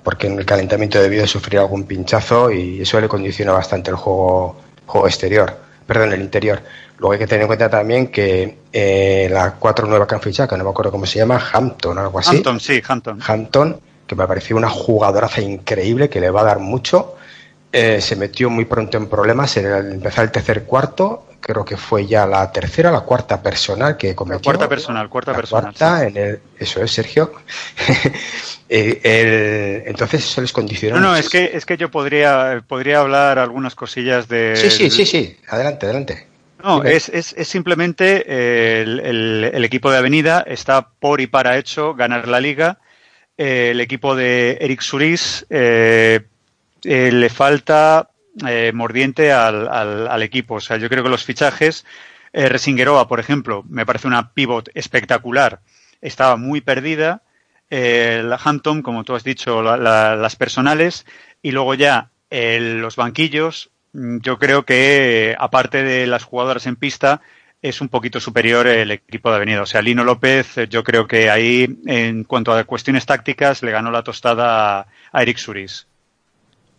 porque en el calentamiento debió de sufrir algún pinchazo y eso le condiciona bastante el juego, juego exterior, perdón, el interior. Luego hay que tener en cuenta también que eh, la cuatro nueva que han fichado, que no me acuerdo cómo se llama, Hampton o algo así. Hampton, sí, Hampton. Hampton, que me pareció una jugadoraza increíble que le va a dar mucho. Eh, se metió muy pronto en problemas en el empezar el tercer cuarto. Creo que fue ya la tercera o la cuarta personal que cometió. cuarta personal, cuarta La personal, cuarta en el- eso es, Sergio. Eh, el- entonces eso les condicionó. No, no, es que, es que yo podría, podría hablar algunas cosillas de... Sí, sí, sí, sí. Adelante, adelante. No, es, es, es simplemente eh, el, equipo de Avenida está por y para hecho ganar la liga. Eh, el equipo de Eric Suris eh, eh, le falta eh, mordiente al, al- equipo. O sea, yo creo que los fichajes, eh, Resingueroa, por ejemplo, me parece una pivot espectacular. Estaba muy perdida. Eh, la Hampton, como tú has dicho, la- la- las personales. Y luego ya eh, los banquillos, mm, yo creo que, aparte de las jugadoras en pista, es un poquito superior el equipo de Avenida. O sea, Lino López, yo creo que ahí, en cuanto a cuestiones tácticas, le ganó la tostada a Eric Suris.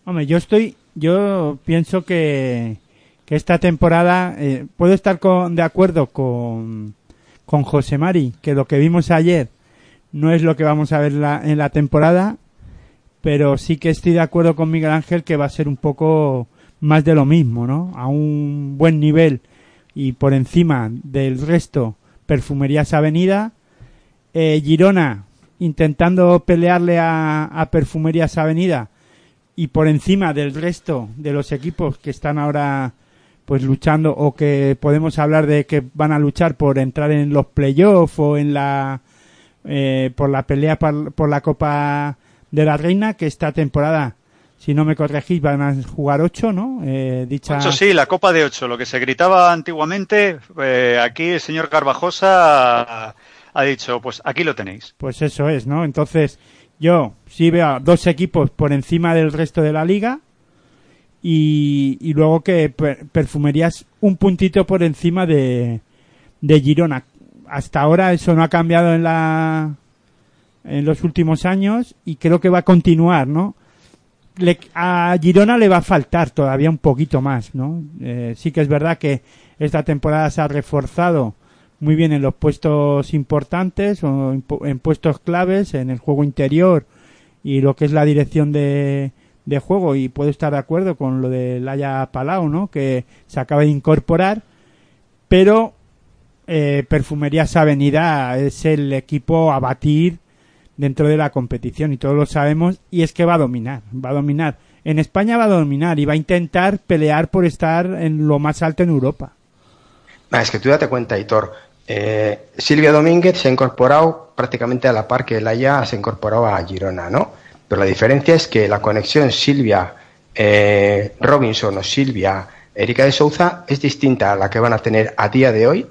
Hombre, yo estoy, yo pienso que, que esta temporada eh, puedo estar con, de acuerdo con, con José Mari, que lo que vimos ayer no es lo que vamos a ver la- en la temporada, pero sí que estoy de acuerdo con Miguel Ángel que va a ser un poco más de lo mismo, ¿no? A un buen nivel y por encima del resto, Perfumerías Avenida, eh, Girona intentando pelearle a, a Perfumerías Avenida y por encima del resto de los equipos que están ahora pues luchando o que podemos hablar de que van a luchar por entrar en los playoffs o en la eh, por la pelea por, por la Copa de la Reina que esta temporada si no me corregís van a jugar ocho no eh, dicha Ocho, sí, la Copa de Ocho, lo que se gritaba antiguamente, eh, aquí el señor Garbajosa ha, ha dicho, pues aquí lo tenéis. Pues eso es, ¿no? Entonces, yo sí veo a dos equipos por encima del resto de la liga y, y luego que per- Perfumerías un puntito por encima de, de Girona. Hasta ahora eso no ha cambiado en la en los últimos años y creo que va a continuar, ¿no? Le- a Girona le va a faltar todavía un poquito más, ¿no? Eh, sí que es verdad que esta temporada se ha reforzado muy bien en los puestos importantes o en, pu- en puestos claves, en el juego interior y lo que es la dirección de, de juego y puedo estar de acuerdo con lo de Laia Palau, ¿no? Que se acaba de incorporar, pero eh, Perfumerías Avenida es el equipo a batir dentro de la competición y todos lo sabemos y es que va a dominar, va a dominar. En España va a dominar y va a intentar pelear por estar en lo más alto en Europa. Ah, es que tú date cuenta, Hitor. Eh, Silvia Domínguez se ha incorporado prácticamente a la par que Laia se ha incorporado a Girona, ¿no? Pero la diferencia es que la conexión Silvia eh, Robinson o Silvia Erika de Souza es distinta a la que van a tener a día de hoy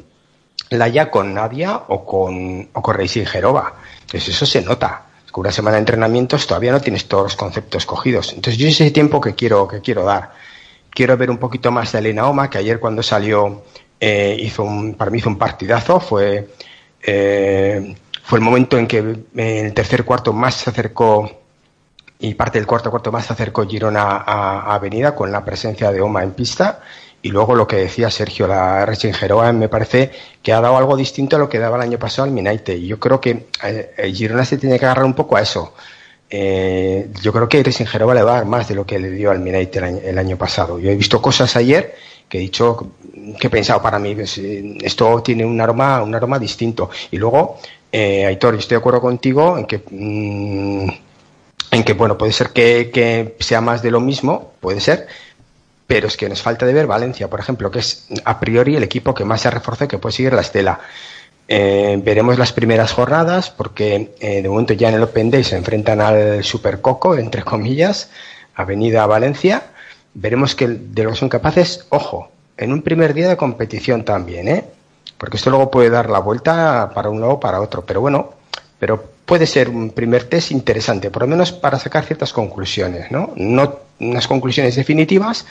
Laia con Nadia o con, o con Racing Gerova. Entonces eso se nota. Es que una semana de entrenamientos todavía no tienes todos los conceptos cogidos. Entonces yo ese tiempo que quiero, que quiero dar. Quiero ver un poquito más de Elena Oma, que ayer cuando salió eh, hizo un, para mí hizo un partidazo. Fue, eh, fue el momento en que el tercer cuarto más se acercó y parte del cuarto cuarto más se acercó Girona a, Avenida con la presencia de Oma en pista. Y luego lo que decía Sergio, la Racing Geroa me parece que ha dado algo distinto a lo que daba el año pasado al Minaite. Y yo creo que eh, Girona se tiene que agarrar un poco a eso. Yo creo que Racing Geroa le va a dar más de lo que le dio al Minaite el año pasado. Yo he visto cosas ayer que he dicho, que he pensado para mí, esto tiene un aroma, un aroma distinto. Y luego, eh, Aitor, estoy de acuerdo contigo en que, mm, en que bueno, puede ser que, que sea más de lo mismo, puede ser, pero es que nos falta de ver Valencia, por ejemplo, que es a priori el equipo que más se ha reforzado y que puede seguir la estela. Eh, veremos las primeras jornadas porque eh, de momento ya en el Open Day se enfrentan al Supercoco, entre comillas, Avenida Valencia. Veremos que de lo que son capaces, ojo, en un primer día de competición también, ¿eh? Porque esto luego puede dar la vuelta para un lado o para otro. Pero bueno, pero puede ser un primer test interesante, por lo menos para sacar ciertas conclusiones, ¿no? No unas conclusiones definitivas,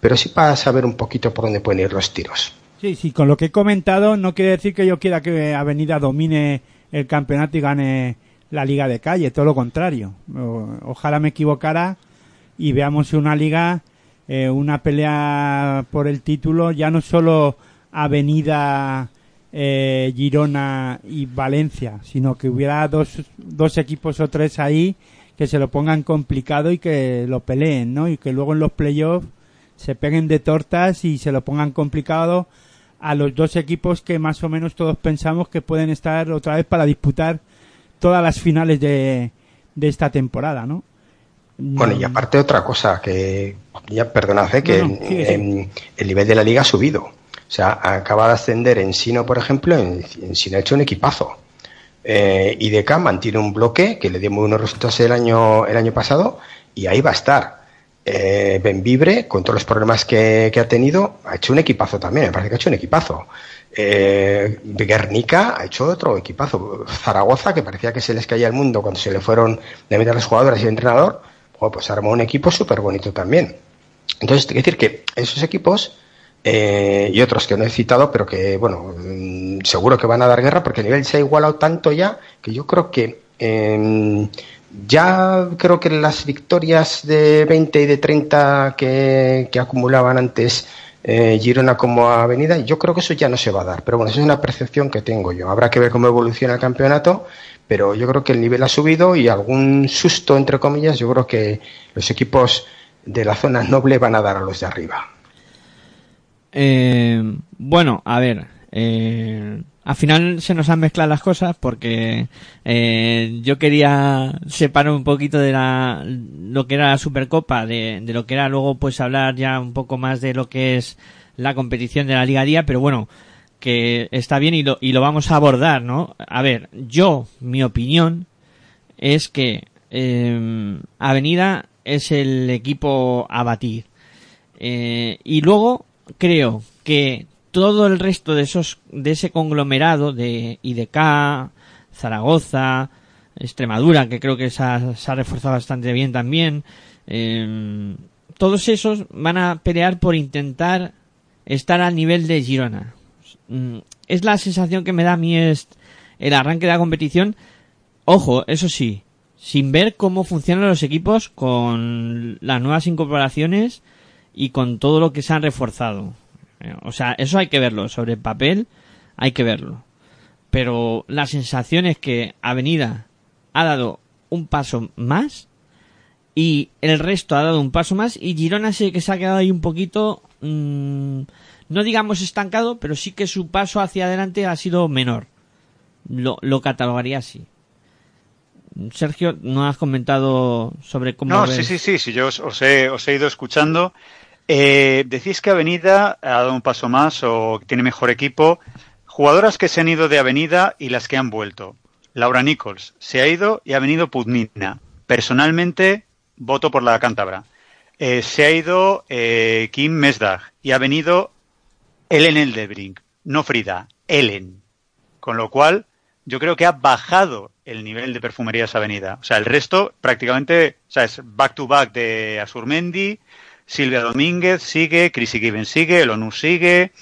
pero sí para saber un poquito por dónde pueden ir los tiros. Sí, sí, con lo que he comentado no quiere decir que yo quiera que Avenida domine el campeonato y gane la liga de calle, todo lo contrario. Ojalá me equivocara y veamos una liga, eh, una pelea por el título, ya no solo Avenida, eh, Girona y Valencia, sino que hubiera dos, dos equipos o tres ahí que se lo pongan complicado y que lo peleen, ¿no? Y que luego en los playoffs se peguen de tortas y se lo pongan complicado a los dos equipos que más o menos todos pensamos que pueden estar otra vez para disputar todas las finales de, de esta temporada, ¿no? Bueno, y aparte otra cosa, que ya perdonad, ¿eh? que No, no, em, el nivel de la liga ha subido. O sea, acaba de ascender en Sino, por ejemplo, en, en Sino ha hecho un equipazo. Eh, IDK mantiene un bloque que le dio muy buenos resultados el año, el año pasado y ahí va a estar. Eh, Benvibre, con todos los problemas que, que ha tenido, ha hecho un equipazo también, me parece que ha hecho un equipazo. Eh, Guernica ha hecho otro equipazo. Zaragoza, que parecía que se les caía el mundo cuando se le fueron de meter los jugadores y el entrenador, jo, pues armó un equipo súper bonito también. Entonces, quiero decir que esos equipos eh, y otros que no he citado, pero que, bueno, mm, seguro que van a dar guerra porque el nivel se ha igualado tanto ya que yo creo que eh, ya creo que las victorias de 20 y de 30 que, que acumulaban antes eh, Girona como Avenida, yo creo que eso ya no se va a dar. Pero bueno, esa es una percepción que tengo yo. Habrá que ver cómo evoluciona el campeonato, pero yo creo que el nivel ha subido y algún susto, entre comillas, yo creo que los equipos de la zona noble van a dar a los de arriba. Eh, bueno, a ver. Eh, al final se nos han mezclado las cosas porque eh, yo quería separar un poquito de la, lo que era la Supercopa, de, de lo que era luego pues hablar ya un poco más de lo que es la competición de la Liga Día, pero bueno, que está bien y lo, y lo vamos a abordar, ¿no? A ver, yo, mi opinión es que eh, Avenida es el equipo a batir. Eh, y luego creo que todo el resto de esos de ese conglomerado de IDK, Zaragoza, Extremadura, que creo que se ha, se reforzado bastante bien también, eh, todos esos van a pelear por intentar estar al nivel de Girona. Mm, Es la sensación que me da a mí es el arranque de la competición. Ojo, eso sí, sin ver cómo funcionan los equipos con las nuevas incorporaciones y con todo lo que se han reforzado. Eh, O sea, eso hay que verlo sobre el papel. hay que verlo. Pero la sensación es que Avenida ha dado un paso más y el resto ha dado un paso más y Girona sí que se ha quedado ahí un poquito, mm, no digamos estancado, pero sí que su paso hacia adelante ha sido menor. Lo, lo catalogaría así. Sergio, ¿no has comentado sobre cómo No, ves? sí, sí, sí, sí, yo os, os he, os he ido escuchando. Eh, decís que Avenida ha dado un paso más o tiene mejor equipo. Jugadoras que se han ido de Avenida y las que han vuelto. Laura Nichols se ha ido y ha venido Putnina. Personalmente, voto por la cántabra. Eh, se ha ido eh, Kim Mesdag y ha venido Ellen Eldebrink. No Frida, Ellen. Con lo cual, yo creo que ha bajado el nivel de perfumerías Avenida. O sea, el resto prácticamente, o sea, es back to back de Asurmendi, Silvia Domínguez sigue, Chrissy Given sigue, el ONU sigue,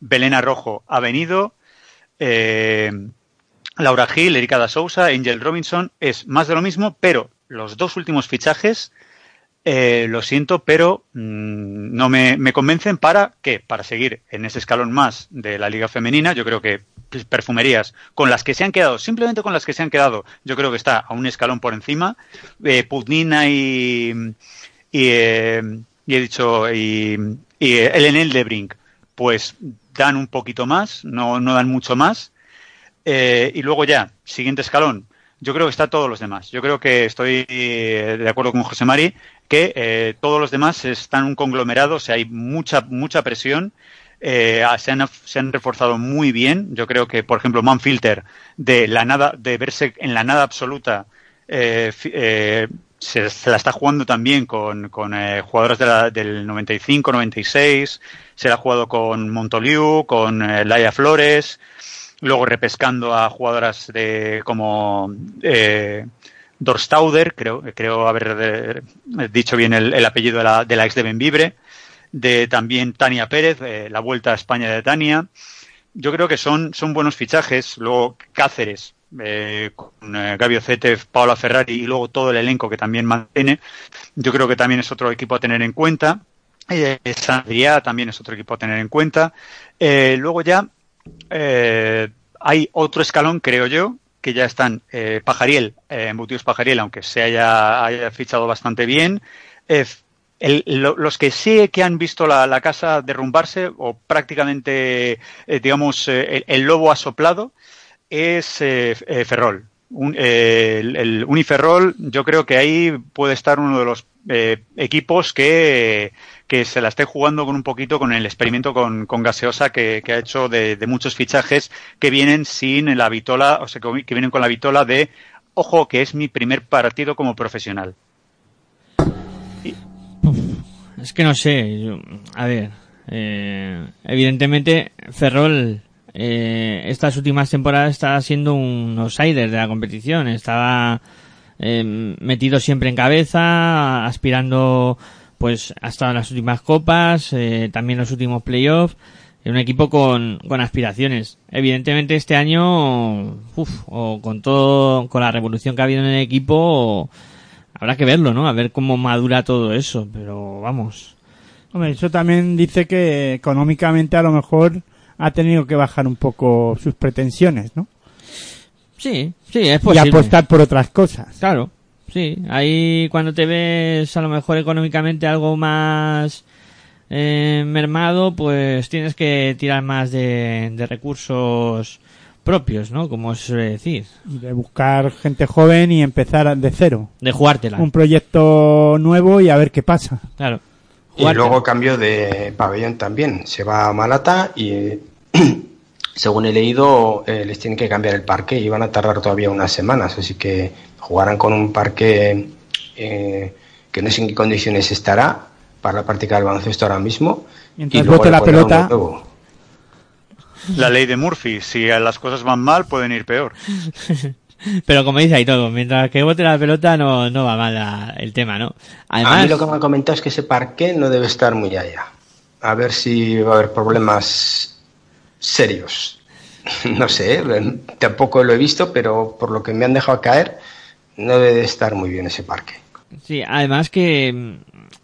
Belén Arrojo ha venido, eh, Laura Gil, Erika da Sousa, Angel Robinson, es más de lo mismo, pero los dos últimos fichajes, eh, lo siento, pero mm, no me, me convencen para qué, para seguir en ese escalón más de la liga femenina. Yo creo que perfumerías con las que se han quedado, simplemente con las que se han quedado, yo creo que está a un escalón por encima. Eh, Putnina y, y, eh, y he dicho y, y Ellen Eldebrink, pues dan un poquito más, no, no dan mucho más. Eh, y luego ya, siguiente escalón, yo creo que está todos los demás. Yo creo que estoy eh, de acuerdo con José Mari que eh, todos los demás están un conglomerado, o sea, hay mucha, mucha presión. eh, se, han, se han reforzado muy bien. Yo creo que, por ejemplo, Manfilter, de la nada, de verse en la nada absoluta, eh, se, la está jugando también con, con jugadores del 95, 96. Se la ha jugado con Montoliu, con Laia Flores luego repescando a jugadoras de como Dorstauder, creo, creo haber eh, dicho bien el, el apellido de la, ex de Benvibre, de también Tania Pérez, eh, la vuelta a España de Tania. Yo creo que son, son buenos fichajes. Luego Cáceres, eh, con eh, Gabi Ocete, Paola Ferrari y luego todo el elenco que también mantiene. Yo creo que también es otro equipo a tener en cuenta. Sandria también es otro equipo a tener en cuenta. Luego ya hay otro escalón, creo yo, que ya están eh, Pajariel, eh, Embutidos Pajariel, aunque se haya, haya fichado bastante bien. Eh, los que sí que han visto la, casa derrumbarse o prácticamente, eh, digamos, eh, el, el lobo asoplado es Ferrol. Un- el, Uniferrol, yo creo que ahí puede estar uno de los equipos que, que se la esté jugando con un poquito con el experimento con, con Gaseosa que, que ha hecho de, muchos fichajes que vienen sin la vitola, o sea, que, vienen con la vitola de, ojo, que es mi primer partido como profesional. Es que no sé. a ver. eh, evidentemente, Ferrol eh, estas últimas temporadas está siendo un outsider de la competición. Estaba eh, metido siempre en cabeza, aspirando pues hasta en las últimas copas, eh, también los últimos playoffs. Un equipo con, con aspiraciones. Evidentemente este año, uf, o con todo, con la revolución que ha habido en el equipo, habrá que verlo, ¿no? A ver cómo madura todo eso, pero vamos. Hombre, eso también dice que económicamente a lo mejor ha tenido que bajar un poco sus pretensiones, ¿no? Sí, sí, es Y posible. apostar por otras cosas. Claro, sí. Ahí cuando te ves a lo mejor económicamente algo más eh, mermado, pues tienes que tirar más de, de recursos propios, ¿no? Como se suele decir. Y de buscar gente joven y empezar de cero. De jugártela. Un proyecto nuevo y a ver qué pasa. Claro. Y luego cambio de pabellón también. Se va a Malata y, según he leído, eh, les tienen que cambiar el parque y van a tardar todavía unas semanas. Así que jugarán con un parque eh, que no sé en qué condiciones estará para la práctica del baloncesto ahora mismo. Mientras y luego la pelota. La ley de Murphy, si las cosas van mal, pueden ir peor. Pero como dice ahí todo, mientras que bote la pelota no, no va mal la- el tema, ¿no? A mí Además, lo que me han comentado es que ese parque no debe estar muy allá. A ver si va a haber problemas serios. No sé, eh, tampoco lo he visto, pero por lo que me han dejado caer, no debe de estar muy bien ese parque. Sí, además que mm,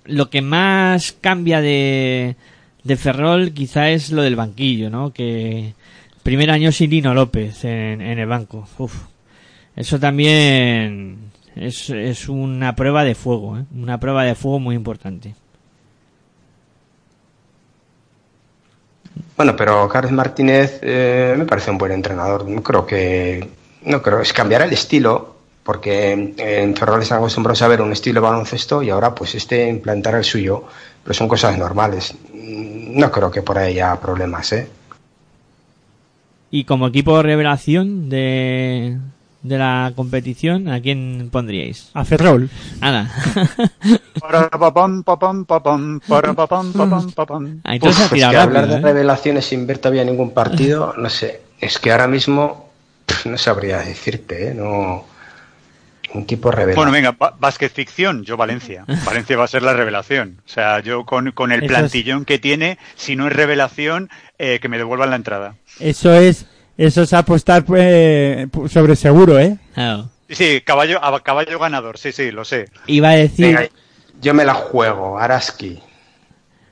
lo que más cambia de, de Ferrol quizá es lo del banquillo, ¿no? Que primer año sin Lino López en, el banco. Eso también es, es una prueba de fuego, ¿eh? una prueba de fuego muy importante. Bueno, pero Carlos Martínez eh, me parece un buen entrenador. No creo que. No creo. Es cambiar el estilo, porque en Ferrol están acostumbrados a ver un estilo de baloncesto y ahora, pues, este implantar el suyo. Pero son cosas normales. No creo que por ahí haya problemas, ¿eh? Y como equipo revelación de, de la competición, ¿a quién pondríais? A Ferrol. Ana. Ah, entonces Uf, es que hablar de ¿eh? revelaciones sin ver todavía ningún partido, no sé. Es que ahora mismo no sabría decirte, ¿eh? No. Un tipo revelación. Bueno, venga, básquet ficción, yo Valencia. Valencia va a ser la revelación. O sea, yo con, con el Eso es- plantillón que tiene, si no es revelación, eh, que me devuelvan la entrada. Eso es, eso es apostar pues, sobre seguro, ¿eh? Claro. Sí, caballo, a caballo ganador, sí, sí, lo sé. Iba a decir, Venga, yo me la juego, Araski.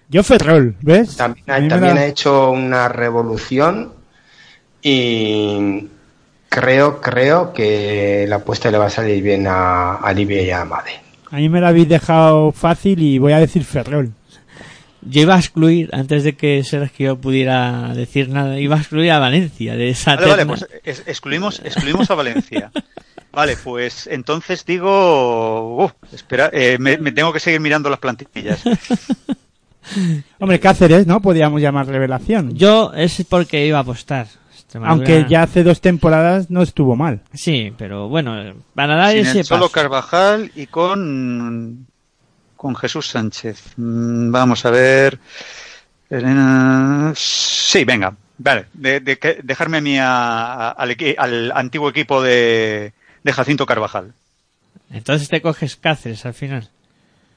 Yo Ferrol, ¿ves? También, ha, mí me también da- ha hecho una revolución y creo, creo que la apuesta le va a salir bien a, a Livia y a Amade. A mí me lo habéis dejado fácil y voy a decir Ferrol. Yo iba a excluir, antes de que Sergio pudiera decir nada, iba a excluir a Valencia de esa Vale, vale, pues es- excluimos, excluimos a Valencia. Vale, pues entonces digo, uf, espera, eh, me, me tengo que seguir mirando las plantillas. Hombre, Cáceres, ¿no? Podríamos llamar revelación. Yo es porque iba a apostar. Extremadura- Aunque ya hace dos temporadas no estuvo mal. Sí, pero bueno, para dar Sin ese el solo paso. Carvajal y con con Jesús Sánchez. Mm, Vamos a ver. Sí, venga. Vale, de, dejarme a mí a- a- al, antiguo equipo de, de Jacinto Carvajal. Entonces te coges Cáceres al final.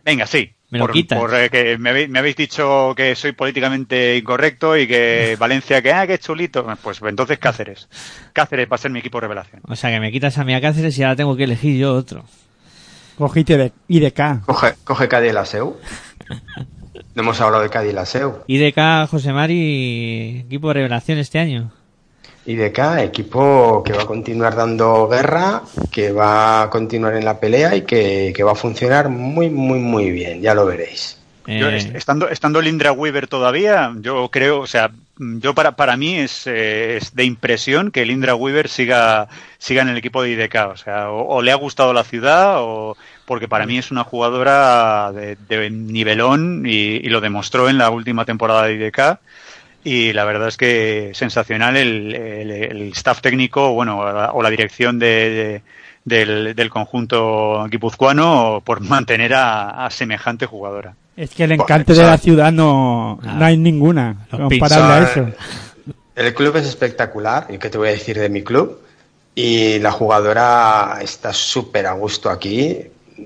Venga, sí. Me lo por, quitas. por, eh, que me habéis, me habéis dicho que soy políticamente incorrecto y que Valencia, que ah, qué chulito. Pues entonces Cáceres. Cáceres va a ser mi equipo revelación. O sea que me quitas a mí a Cáceres y ahora tengo que elegir yo otro. Cogite de IDK. Coge, coge Cádiz la SEU. No hemos hablado de Cádiz la SEU. IDK José Mari, equipo de revelación este año. IDK, equipo que va a continuar dando guerra, que va a continuar en la pelea y que, que va a funcionar muy, muy, muy bien. Ya lo veréis. Eh, est- estando, estando Lindra Weaver todavía, yo creo, o sea, yo para, para mí es, eh, es de impresión que Lindra Weaver siga, siga en el equipo de IDK. O sea, o, le ha gustado la ciudad, o porque para mí es una jugadora de, de nivelón y, y lo demostró en la última temporada de IDK. Y la verdad es que sensacional el, el- el staff técnico, bueno, o la, o la dirección de, de- del, del conjunto guipuzcoano por mantener a semejante jugadora. Es que el Buah, encante de la ciudad no, Ah. no hay ninguna comparable a eso. El club es espectacular, ¿y qué te voy a decir de mi club? Y la jugadora está súper a gusto aquí,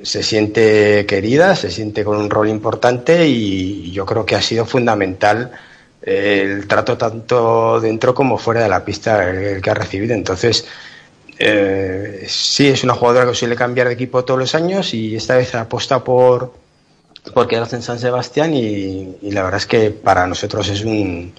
se siente querida, se siente con un rol importante y yo creo que ha sido fundamental eh, el trato tanto dentro como fuera de la pista el, el que ha recibido. Entonces, eh, sí, es una jugadora que suele cambiar de equipo todos los años y esta vez apuesta por, por quedarse en San Sebastián y, y la verdad es que para nosotros es un,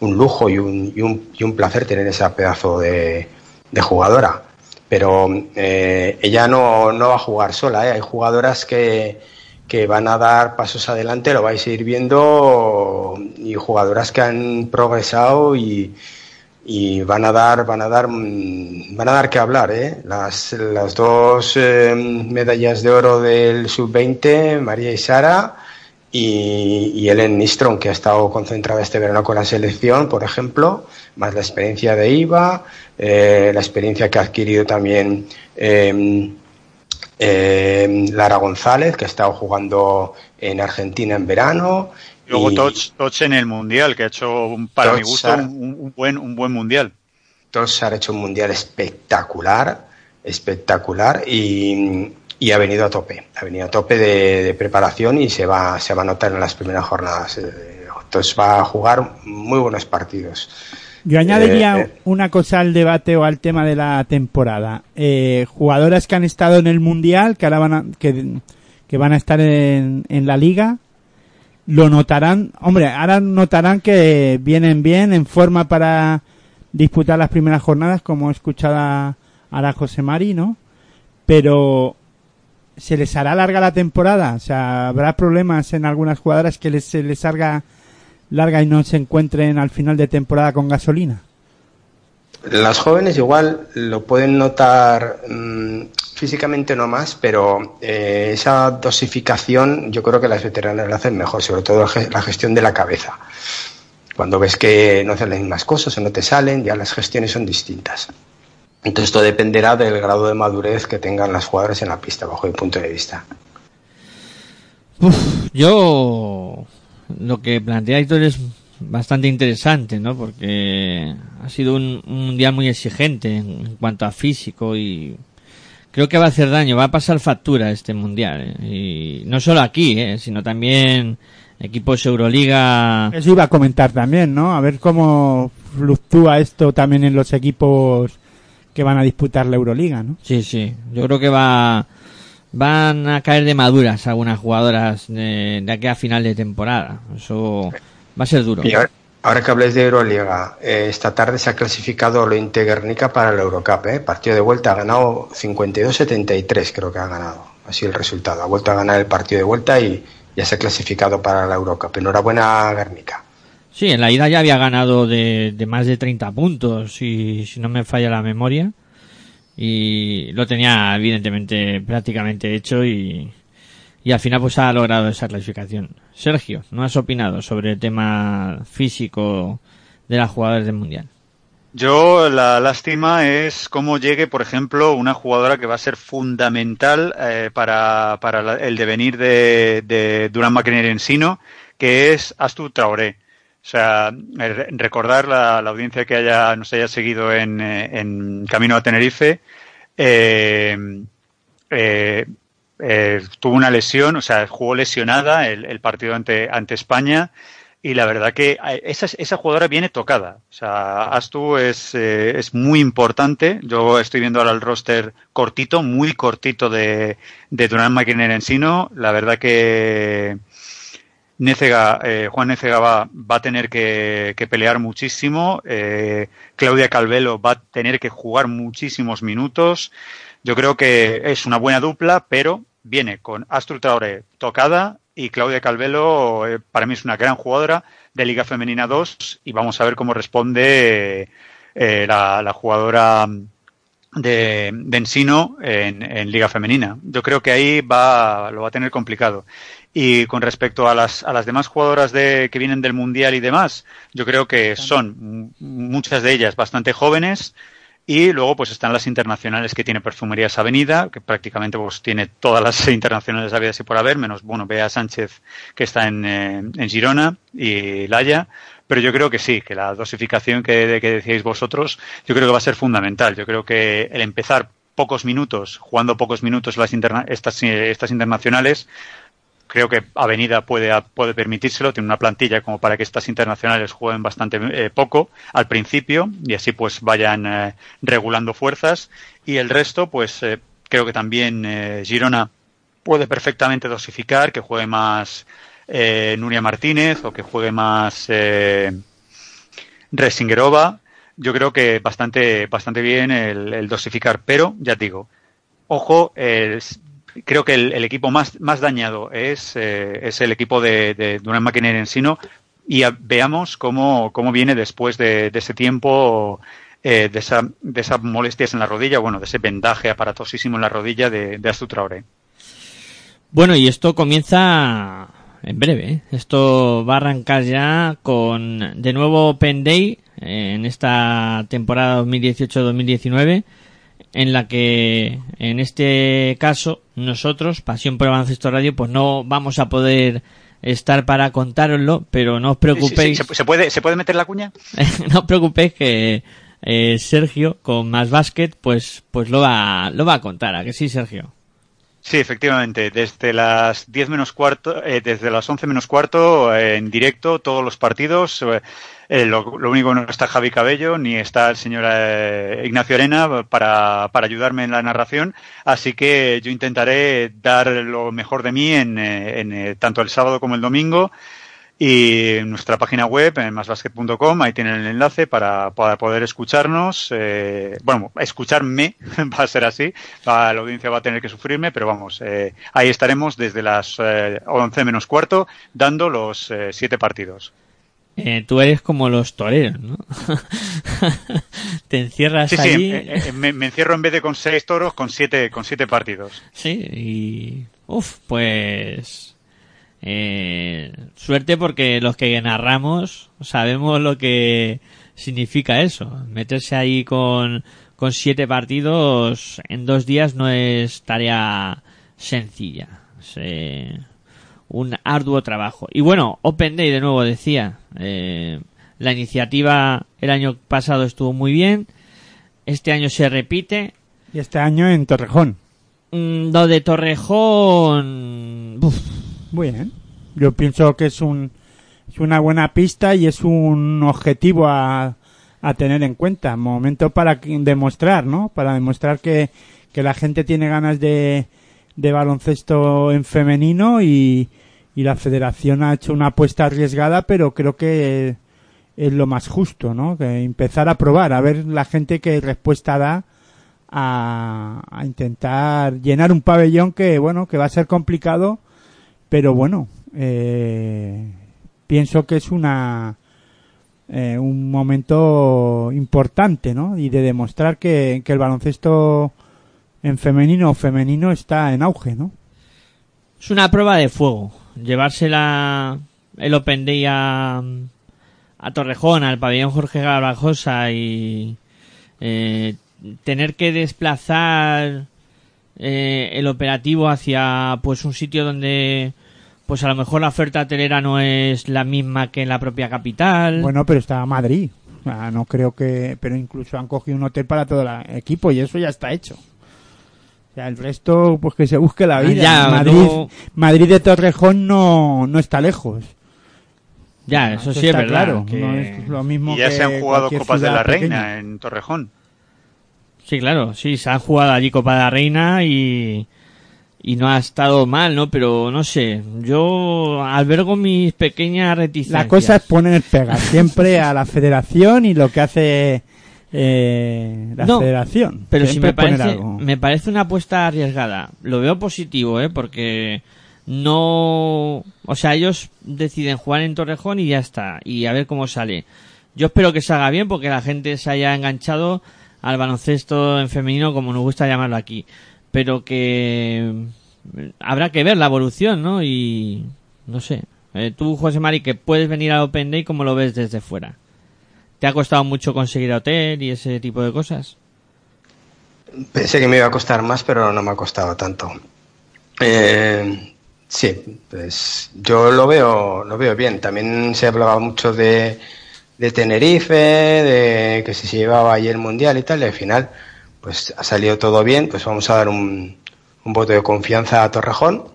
un lujo y un, y, un, y un placer tener esa pedazo de, de jugadora. Pero eh, ella no, no va a jugar sola, ¿eh? hay jugadoras que, que van a dar pasos adelante, lo vais a ir viendo, y jugadoras que han progresado y, y van a dar van a dar mm, van a dar que hablar ¿eh? las, las dos eh, medallas de oro del sub 20 María y Sara y, y Ellen Nistron que ha estado concentrada este verano con la selección por ejemplo más la experiencia de Iva eh, la experiencia que ha adquirido también eh, eh, Lara González que ha estado jugando en Argentina en verano luego y- Toch, Toch en el mundial, que ha hecho un- para Toch, mi gusto Sara. un, un buen un buen mundial. Todos ha hecho un mundial espectacular, espectacular y, y ha venido a tope, ha venido a tope de, de preparación y se va, se va a notar en las primeras jornadas. Eh, Entonces va a jugar muy buenos partidos. Yo añadiría Eh, eh. una cosa al debate o al tema de la temporada. Eh, jugadoras que han estado en el Mundial, que ahora van a, que, que van a estar en, en la liga, lo notarán, hombre, ahora notarán que vienen bien, en forma para, disputar las primeras jornadas, como he escuchado a- José Mari, ¿no? Pero ¿se les hará larga la temporada? O sea, ¿habrá problemas en algunas jugadoras que les, se les haga larga y no se encuentren al final de temporada con gasolina? Las jóvenes igual lo pueden notar mm, físicamente no más, pero eh, esa dosificación yo creo que las veteranas la hacen mejor, sobre todo la gestión de la cabeza. Cuando ves que no hacen las mismas cosas o no te salen, ya las gestiones son distintas. Entonces esto dependerá del grado de madurez que tengan las jugadoras en la pista, bajo mi punto de vista. Yo lo que plantea Héctor es bastante interesante, ¿no? Porque ha sido un, un mundial muy exigente en, en cuanto a físico y creo que va a hacer daño, va a pasar factura este mundial. ¿eh? Y no solo aquí, ¿eh? sino también equipos Euroliga. Eso iba a comentar también, ¿no? A ver cómo fluctúa esto también en los equipos que van a disputar la Euroliga, ¿no? Sí, sí, yo creo que va van a caer de maduras algunas jugadoras de, de aquí a final de temporada. Eso va a ser duro. Y ahora, ahora que habláis de Euroliga, eh, esta tarde se ha clasificado lo Guernica para la Eurocup. ¿eh? Partido de vuelta ha ganado 52-73, creo que ha ganado. Así el resultado. Ha vuelto a ganar el partido de vuelta y ya se ha clasificado para la Eurocup. Enhorabuena, Guernica. Sí, en la ida ya había ganado de, de más de 30 puntos, si, si no me falla la memoria. Y lo tenía, evidentemente, prácticamente hecho y, y al final pues ha logrado esa clasificación. Sergio, ¿no has opinado sobre el tema físico de las jugadoras del Mundial? Yo la lástima es cómo llegue, por ejemplo, una jugadora que va a ser fundamental eh, para, para el devenir de, de Durán McInerney Ensino, que es Astu Traoré. O sea, eh, re- recordar la, la audiencia que haya, nos haya seguido en, eh, en Camino a Tenerife, eh, eh, eh, tuvo una lesión, o sea, jugó lesionada el, partido ante, España y la verdad que eh, esa, jugadora viene tocada. O sea, Astu es, eh, es muy importante. Yo estoy viendo ahora el roster cortito, muy cortito de, de Durán McInerney Ensino. La verdad que Nécega, Juan Nécega va, va a tener que, pelear muchísimo. Claudia Calvelo va a tener que jugar muchísimos minutos. Yo creo que es una buena dupla, pero viene con Astrid Traoré tocada y Claudia Calvelo eh, para mí es una gran jugadora de Liga Femenina 2 y vamos a ver cómo responde eh, la, la jugadora de, de Ensino en, en Liga Femenina. Yo creo que ahí va, lo va a tener complicado. Y con respecto a las, a las demás jugadoras de, que vienen del Mundial y demás, yo creo que son muchas de ellas bastante jóvenes. Y luego pues están las internacionales que tiene Perfumerías Avenida, que prácticamente pues tiene todas las internacionales habidas y por haber, menos bueno, Bea Sánchez que está en, eh, en Girona y Laya. Pero yo creo que sí, que la dosificación que, de- que decíais vosotros, yo creo que va a ser fundamental. Yo creo que el empezar pocos minutos, jugando pocos minutos las interna- estas, eh, estas internacionales, creo que Avenida puede, puede permitírselo, tiene una plantilla como para que estas internacionales jueguen bastante eh, poco al principio y así pues vayan eh, regulando fuerzas y el resto pues eh, creo que también Girona puede perfectamente dosificar, que juegue más Nuria Martínez o que juegue más Resingerova. Yo creo que bastante, bastante bien el, el dosificar, pero ya digo, ojo, el- creo que el, equipo más, más dañado es, eh, es el equipo de, de Durán McInerney Ensino y veamos cómo, cómo viene después de, de ese tiempo eh, de, esa, de esas molestias en la rodilla, bueno, de ese vendaje aparatosísimo en la rodilla de, de Astu. Bueno, y esto comienza en breve. ¿eh? Esto va a arrancar ya con de nuevo Open Day eh, en esta temporada 2018-2019 en la que en este caso nosotros, Pasión por el Baloncesto Radio, pues no vamos a poder estar para contároslo, pero no os preocupéis. ¿Se, se puede, ¿Se puede meter la cuña? no os preocupéis que eh, Sergio con más básquet pues pues lo va lo va a contar, ¿a que sí, Sergio? Sí, efectivamente. Desde las 10 menos cuarto, eh, desde las 11 menos cuarto, eh, en directo, todos los partidos. Eh, lo, único no está Javi Cabello ni está el señor eh, Ignacio Arena para, ayudarme en la narración. Así que yo intentaré dar lo mejor de mí en, eh, eh, tanto el sábado como el domingo. Y en nuestra página web, en masbasket.com, ahí tienen el enlace para, poder escucharnos. eh, bueno, escucharme, va a ser así. La audiencia va a tener que sufrirme, pero vamos, eh, ahí estaremos desde las eh, 11 menos cuarto dando los siete partidos. Eh, tú eres como los toreros, ¿no? Te encierras Sí, sí, allí. eh, eh, me, me encierro en vez de con seis toros, con siete, con siete partidos. Sí, y. Uf, pues. eh, suerte porque los que narramos sabemos lo que significa eso. Meterse ahí con, con siete partidos en dos días no es tarea sencilla. Es, eh, un arduo trabajo. Y bueno, Open Day de nuevo decía. eh, la iniciativa el año pasado estuvo muy bien. Este año se repite. Y este año en Torrejón. Mm, Lo de Torrejón. uf, Muy bien. Yo pienso que es un es una buena pista y es un objetivo a, a tener en cuenta. Momento para demostrar, ¿no? Para demostrar que, que la gente tiene ganas de, de baloncesto en femenino y, y la federación ha hecho una apuesta arriesgada, pero creo que es lo más justo, ¿no? Que empezar a probar, a ver la gente qué respuesta da a, intentar llenar un pabellón que, bueno, que va a ser complicado, pero bueno, eh, pienso que es una eh, un momento importante, ¿no? Y de demostrar que, que el baloncesto en femenino o femenino está en auge, ¿no? Es una prueba de fuego. Llevársela el Open Day a, a Torrejón, al pabellón Jorge Garbajosa y eh, tener que desplazar eh, el operativo hacia pues un sitio donde pues a lo mejor la oferta hotelera no es la misma que en la propia capital. Bueno, pero está Madrid. No creo que... Pero incluso han cogido un hotel para todo el equipo y eso ya está hecho. O sea, el resto, pues que se busque la vida. Ya, Madrid, Madrid de Torrejón no, no está lejos. ya, eso Eso sí es verdad. claro. que- No es lo mismo Y ya que se han jugado Copas de la Reina pequeña. en Torrejón. Sí, claro, sí, se ha jugado allí Copa de la Reina y, y no ha estado mal, ¿no? Pero no sé, yo albergo mis pequeñas reticencias. La cosa es poner pegas siempre a la federación y lo que hace eh, la No, federación. Pero si me poner parece, algo. me parece una apuesta arriesgada. Lo veo positivo, ¿eh? Porque no... O sea, ellos deciden jugar en Torrejón y ya está. Y a ver cómo sale. Yo espero que salga bien porque la gente se haya enganchado al baloncesto en femenino, como nos gusta llamarlo aquí. Pero que mm, habrá que ver la evolución, ¿no? Y no sé. Eh, tú, José Mari, que puedes venir al Open Day, ¿cómo lo ves desde fuera? ¿Te ha costado mucho conseguir hotel y ese tipo de cosas? Pensé que me iba a costar más, pero no me ha costado tanto. Eh, sí, pues yo lo veo, lo veo bien. También se hablaba mucho de, Tenerife, de que si se llevaba ahí el mundial y tal, y al final, pues ha salido todo bien. Pues vamos a dar un, un voto de confianza a Torrejón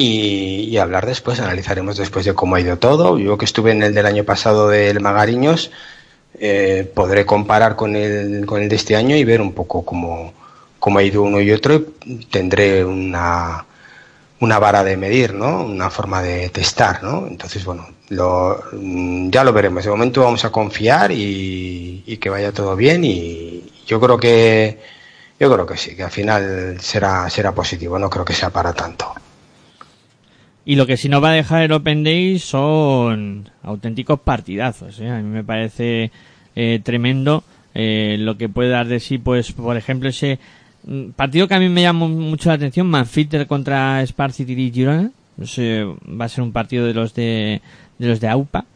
y, hablar después, analizaremos después de cómo ha ido todo. Yo que estuve en el del año pasado del Magariños, eh, podré comparar con el, con el de este año y ver un poco cómo, cómo ha ido uno y otro y tendré una, una vara de medir, ¿no? Una forma de testar, ¿no? Entonces, bueno, lo, mm, ya lo veremos. De momento vamos a confiar y, y que vaya todo bien y yo creo que yo creo que sí, que al final será será positivo, no creo que sea para tanto. Y lo que sí nos va a dejar el Open Day son auténticos partidazos. ¿eh? A mí me parece eh, tremendo eh, lo que puede dar de sí, pues, por ejemplo, ese mm, partido que a mí me llamó mucho la atención, Manfitter contra Spar City de Girona. Va a ser un partido de los de, de los de AUPA.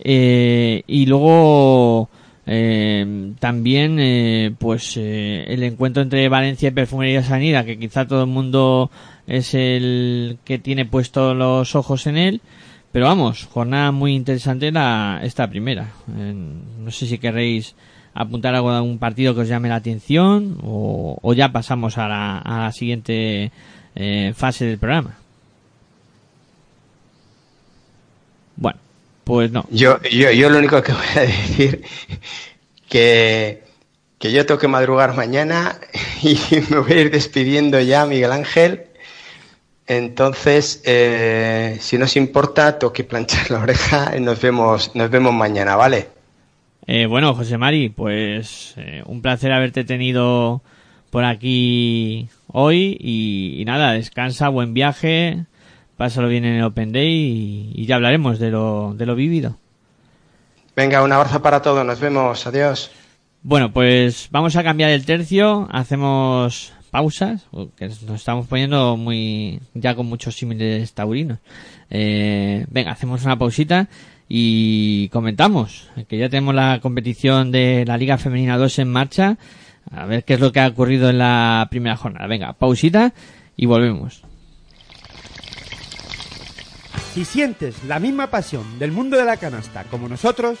Eh, y luego eh, también eh, pues eh, el encuentro entre Valencia y Perfumería Sanidad que quizá todo el mundo es el que tiene puesto los ojos en él. Pero vamos jornada muy interesante la esta primera. No sé si queréis apuntar algo de algún partido que os llame la atención o, o ya pasamos a la, a la siguiente eh, fase del programa. Bueno pues no. Yo, yo, yo lo único que voy a decir que, que yo tengo que madrugar mañana y me voy a ir despidiendo ya, Miguel Ángel. Entonces, eh, si nos importa, tengo que planchar la oreja y nos vemos, nos vemos mañana, ¿vale? Eh, bueno, José Mari, pues eh, un placer haberte tenido por aquí hoy y, y nada, descansa, buen viaje, pásalo bien en el Open Day y, y ya hablaremos de lo, de lo vivido. Venga, un abrazo para todos, nos vemos, adiós. Bueno, pues vamos a cambiar el tercio, hacemos pausas, que nos estamos poniendo muy ya con muchos símiles taurinos. Eh, venga, hacemos una pausita y comentamos que ya tenemos la competición de la Liga Femenina 2 en marcha. A ver qué es lo que ha ocurrido en la primera jornada. Venga, pausita y volvemos. Si sientes la misma pasión del mundo de la canasta como nosotros,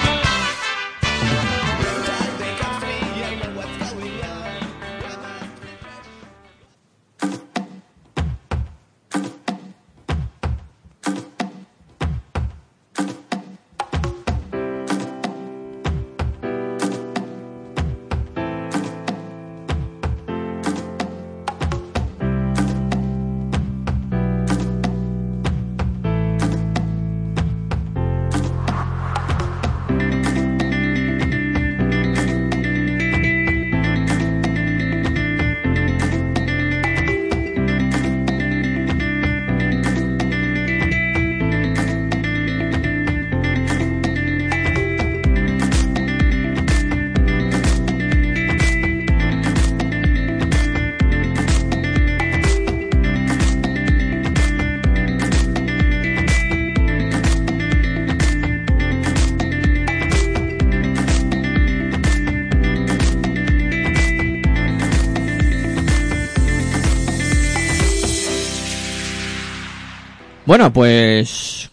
Bueno, pues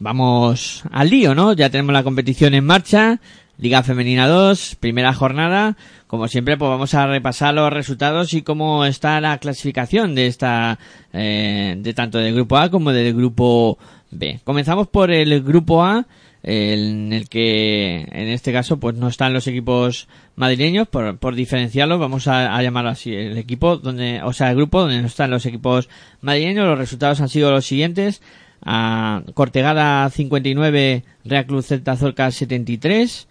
vamos al lío, ¿no? Ya tenemos la competición en marcha, Liga Femenina 2, primera jornada. Como siempre, pues vamos a repasar los resultados y cómo está la clasificación de esta, eh, de tanto del grupo A como del grupo B. Comenzamos por el grupo A, en el que en este caso pues no están los equipos madrileños por, por diferenciarlos vamos a, llamarlo así el equipo donde o sea el grupo donde no están los equipos madrileños. Los resultados han sido los siguientes. A Cortegada 59 Real Club Celta Zorca 73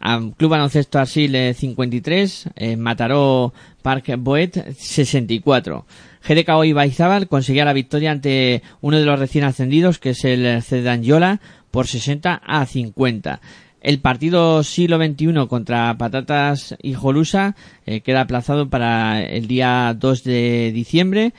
a Club Baloncesto Asile 53 eh, Mataró Park Boet 64 GDK y Baizábal conseguía la victoria ante uno de los recién ascendidos que es el Cedanyola por 60 a 50. El partido siglo XXI contra Patatas y Jolusa eh, queda aplazado para el día 2 de diciembre.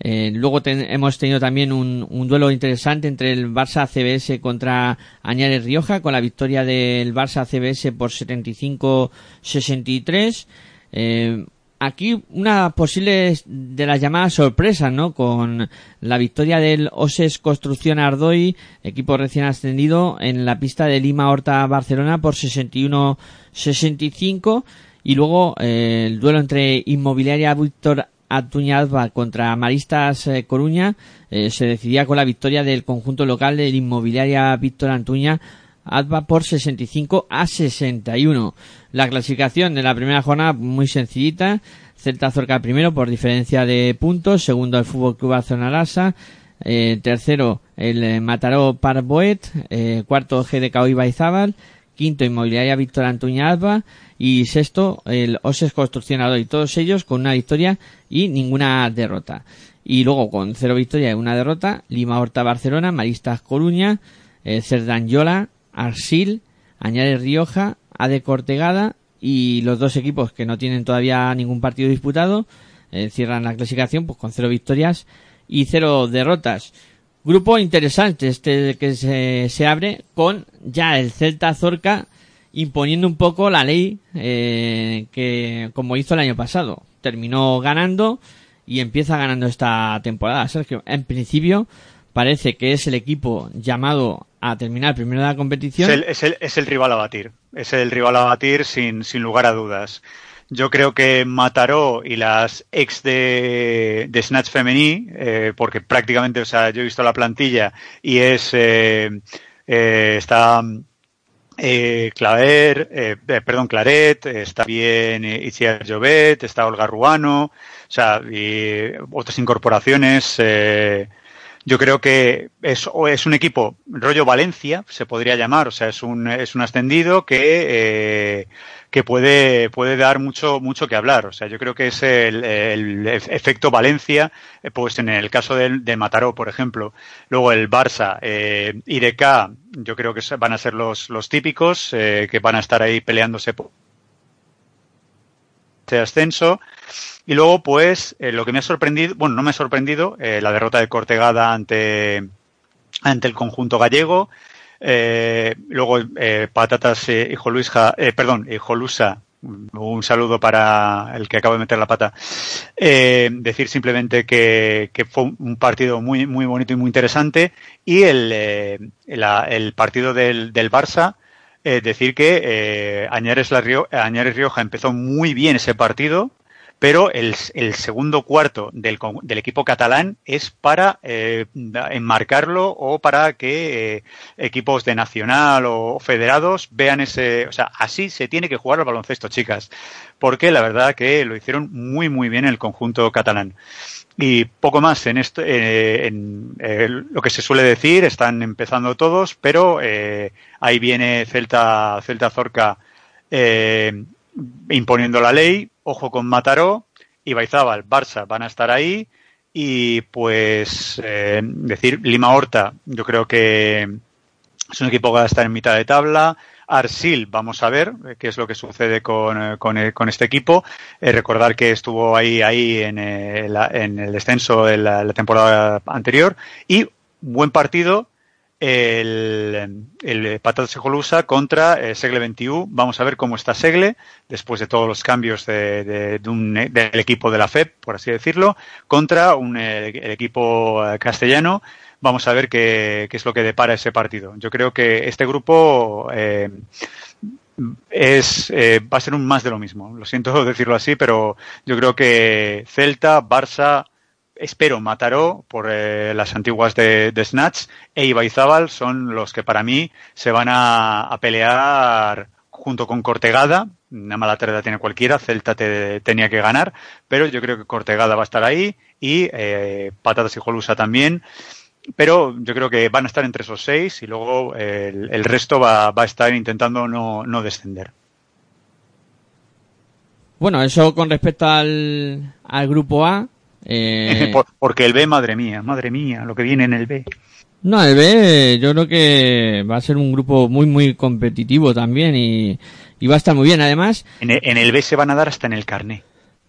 Eh, luego hemos tenido también un, un duelo interesante entre el Barça CBS contra Añares Rioja con la victoria del Barça CBS por 75-63. Eh, aquí una posible de las llamadas sorpresas, ¿no? Con la victoria del Oses Construcción Ardoy, equipo recién ascendido, en la pista de Lima Horta Barcelona por 61-65. Y luego eh, el duelo entre Inmobiliaria Víctor Atuña Alba contra Maristas eh, Coruña eh, se decidía con la victoria del conjunto local de Inmobiliaria Víctor Antuña Alba por 65 a 61. La clasificación de la primera jornada muy sencillita. Celta Zorca primero por diferencia de puntos. Segundo el Fútbol Club Barcelona Lasa. Eh, tercero el eh, Mataró Parboet. Eh, cuarto GDK Ibaizábal. quinto Inmobiliaria Víctor Antuña Alba y sexto el Oses Construccionador y todos ellos con una victoria y ninguna derrota. Y luego con cero victoria y una derrota, Lima Horta Barcelona, Maristas Coruña, eh, Cerdanyola, Arsil, Añares Rioja, Ade Cortegada y los dos equipos que no tienen todavía ningún partido disputado eh, cierran la clasificación pues con cero victorias y cero derrotas. Grupo interesante este que se, se abre con ya el Celta Zorca imponiendo un poco la ley eh, que como hizo el año pasado. Terminó ganando y empieza ganando esta temporada. Sergio, en principio parece que es el equipo llamado a terminar primero de la competición. Es el, es, el, rival a batir. Es el rival a batir sin, sin lugar a dudas. Yo creo que Mataró y las ex de, de Snatch Femení, eh, porque prácticamente, o sea, yo he visto la plantilla y es, eh, eh, está eh, Claver, eh, perdón, Claret, está bien Itziar Jovet, está Olga Ruano, o sea, y otras incorporaciones. Yo creo que es, es un equipo rollo Valencia, se podría llamar, o sea, es un, es un ascendido que, eh, que puede, puede dar mucho, mucho que hablar. O sea, yo creo que es el, el efecto Valencia, eh, pues en el caso del, de Mataró, por ejemplo. Luego el Barça, eh, IDK, yo creo que van a ser los, los típicos, eh, que van a estar ahí peleándose por este ascenso. Y luego, pues, eh, lo que me ha sorprendido, bueno, no me ha sorprendido, eh, la derrota de Cortegada ante, ante el conjunto gallego. Eh, luego, eh, Patatas Hijo Luisja, perdón, Hijo Lusa, un saludo para el que acaba de meter la pata. Decir simplemente que, fue un partido muy, muy bonito y muy interesante. Y el, el partido del, del Barça, decir que Añares, la Añares Rioja empezó muy bien ese partido pero el, segundo cuarto del, equipo catalán es para eh, enmarcarlo o para que eh, equipos de nacional o federados vean ese, o sea, así se tiene que jugar al baloncesto, chicas, porque la verdad que lo hicieron muy muy bien el conjunto catalán. Y poco más en esto, eh, en lo que se suele decir, están empezando todos, pero ahí viene Celta, Celta Zorca imponiendo la ley, ojo con Mataró, y Baizábal, Barça van a estar ahí, y pues eh, decir Lima Horta, yo creo que es un equipo que va a estar en mitad de tabla, Arsil, vamos a ver qué es lo que sucede con, con, con este equipo. Eh, recordar que estuvo ahí, ahí en, eh, el descenso de la, temporada anterior. Y buen partido el, el Patatas Jolusa contra eh, Segle 21. Vamos a ver cómo está Segle después de todos los cambios de, de, un, del equipo de la FEP, por así decirlo, contra un, el, el equipo castellano vamos a ver qué, qué, es lo que depara ese partido. Yo creo que este grupo eh, es eh, va a ser un más de lo mismo. Lo siento decirlo así, pero yo creo que Celta, Barça, espero Mataró por eh, las antiguas de, Snatch e Ibaizábal son los que para mí se van a, a pelear junto con Cortegada. Una mala tarde tiene cualquiera, Celta te, tenía que ganar, pero yo creo que Cortegada va a estar ahí y eh, Patatas y Jolusa también pero yo creo que van a estar entre esos seis y luego el, el resto va, va, a estar intentando no, no, descender. Bueno, eso con respecto al, al grupo A. Eh... Porque el B, madre mía, madre mía, lo que viene en el B. No, el B yo creo que va a ser un grupo muy, muy competitivo también y, y va a estar muy bien. Además... En el, en el B se van a dar hasta en el carné.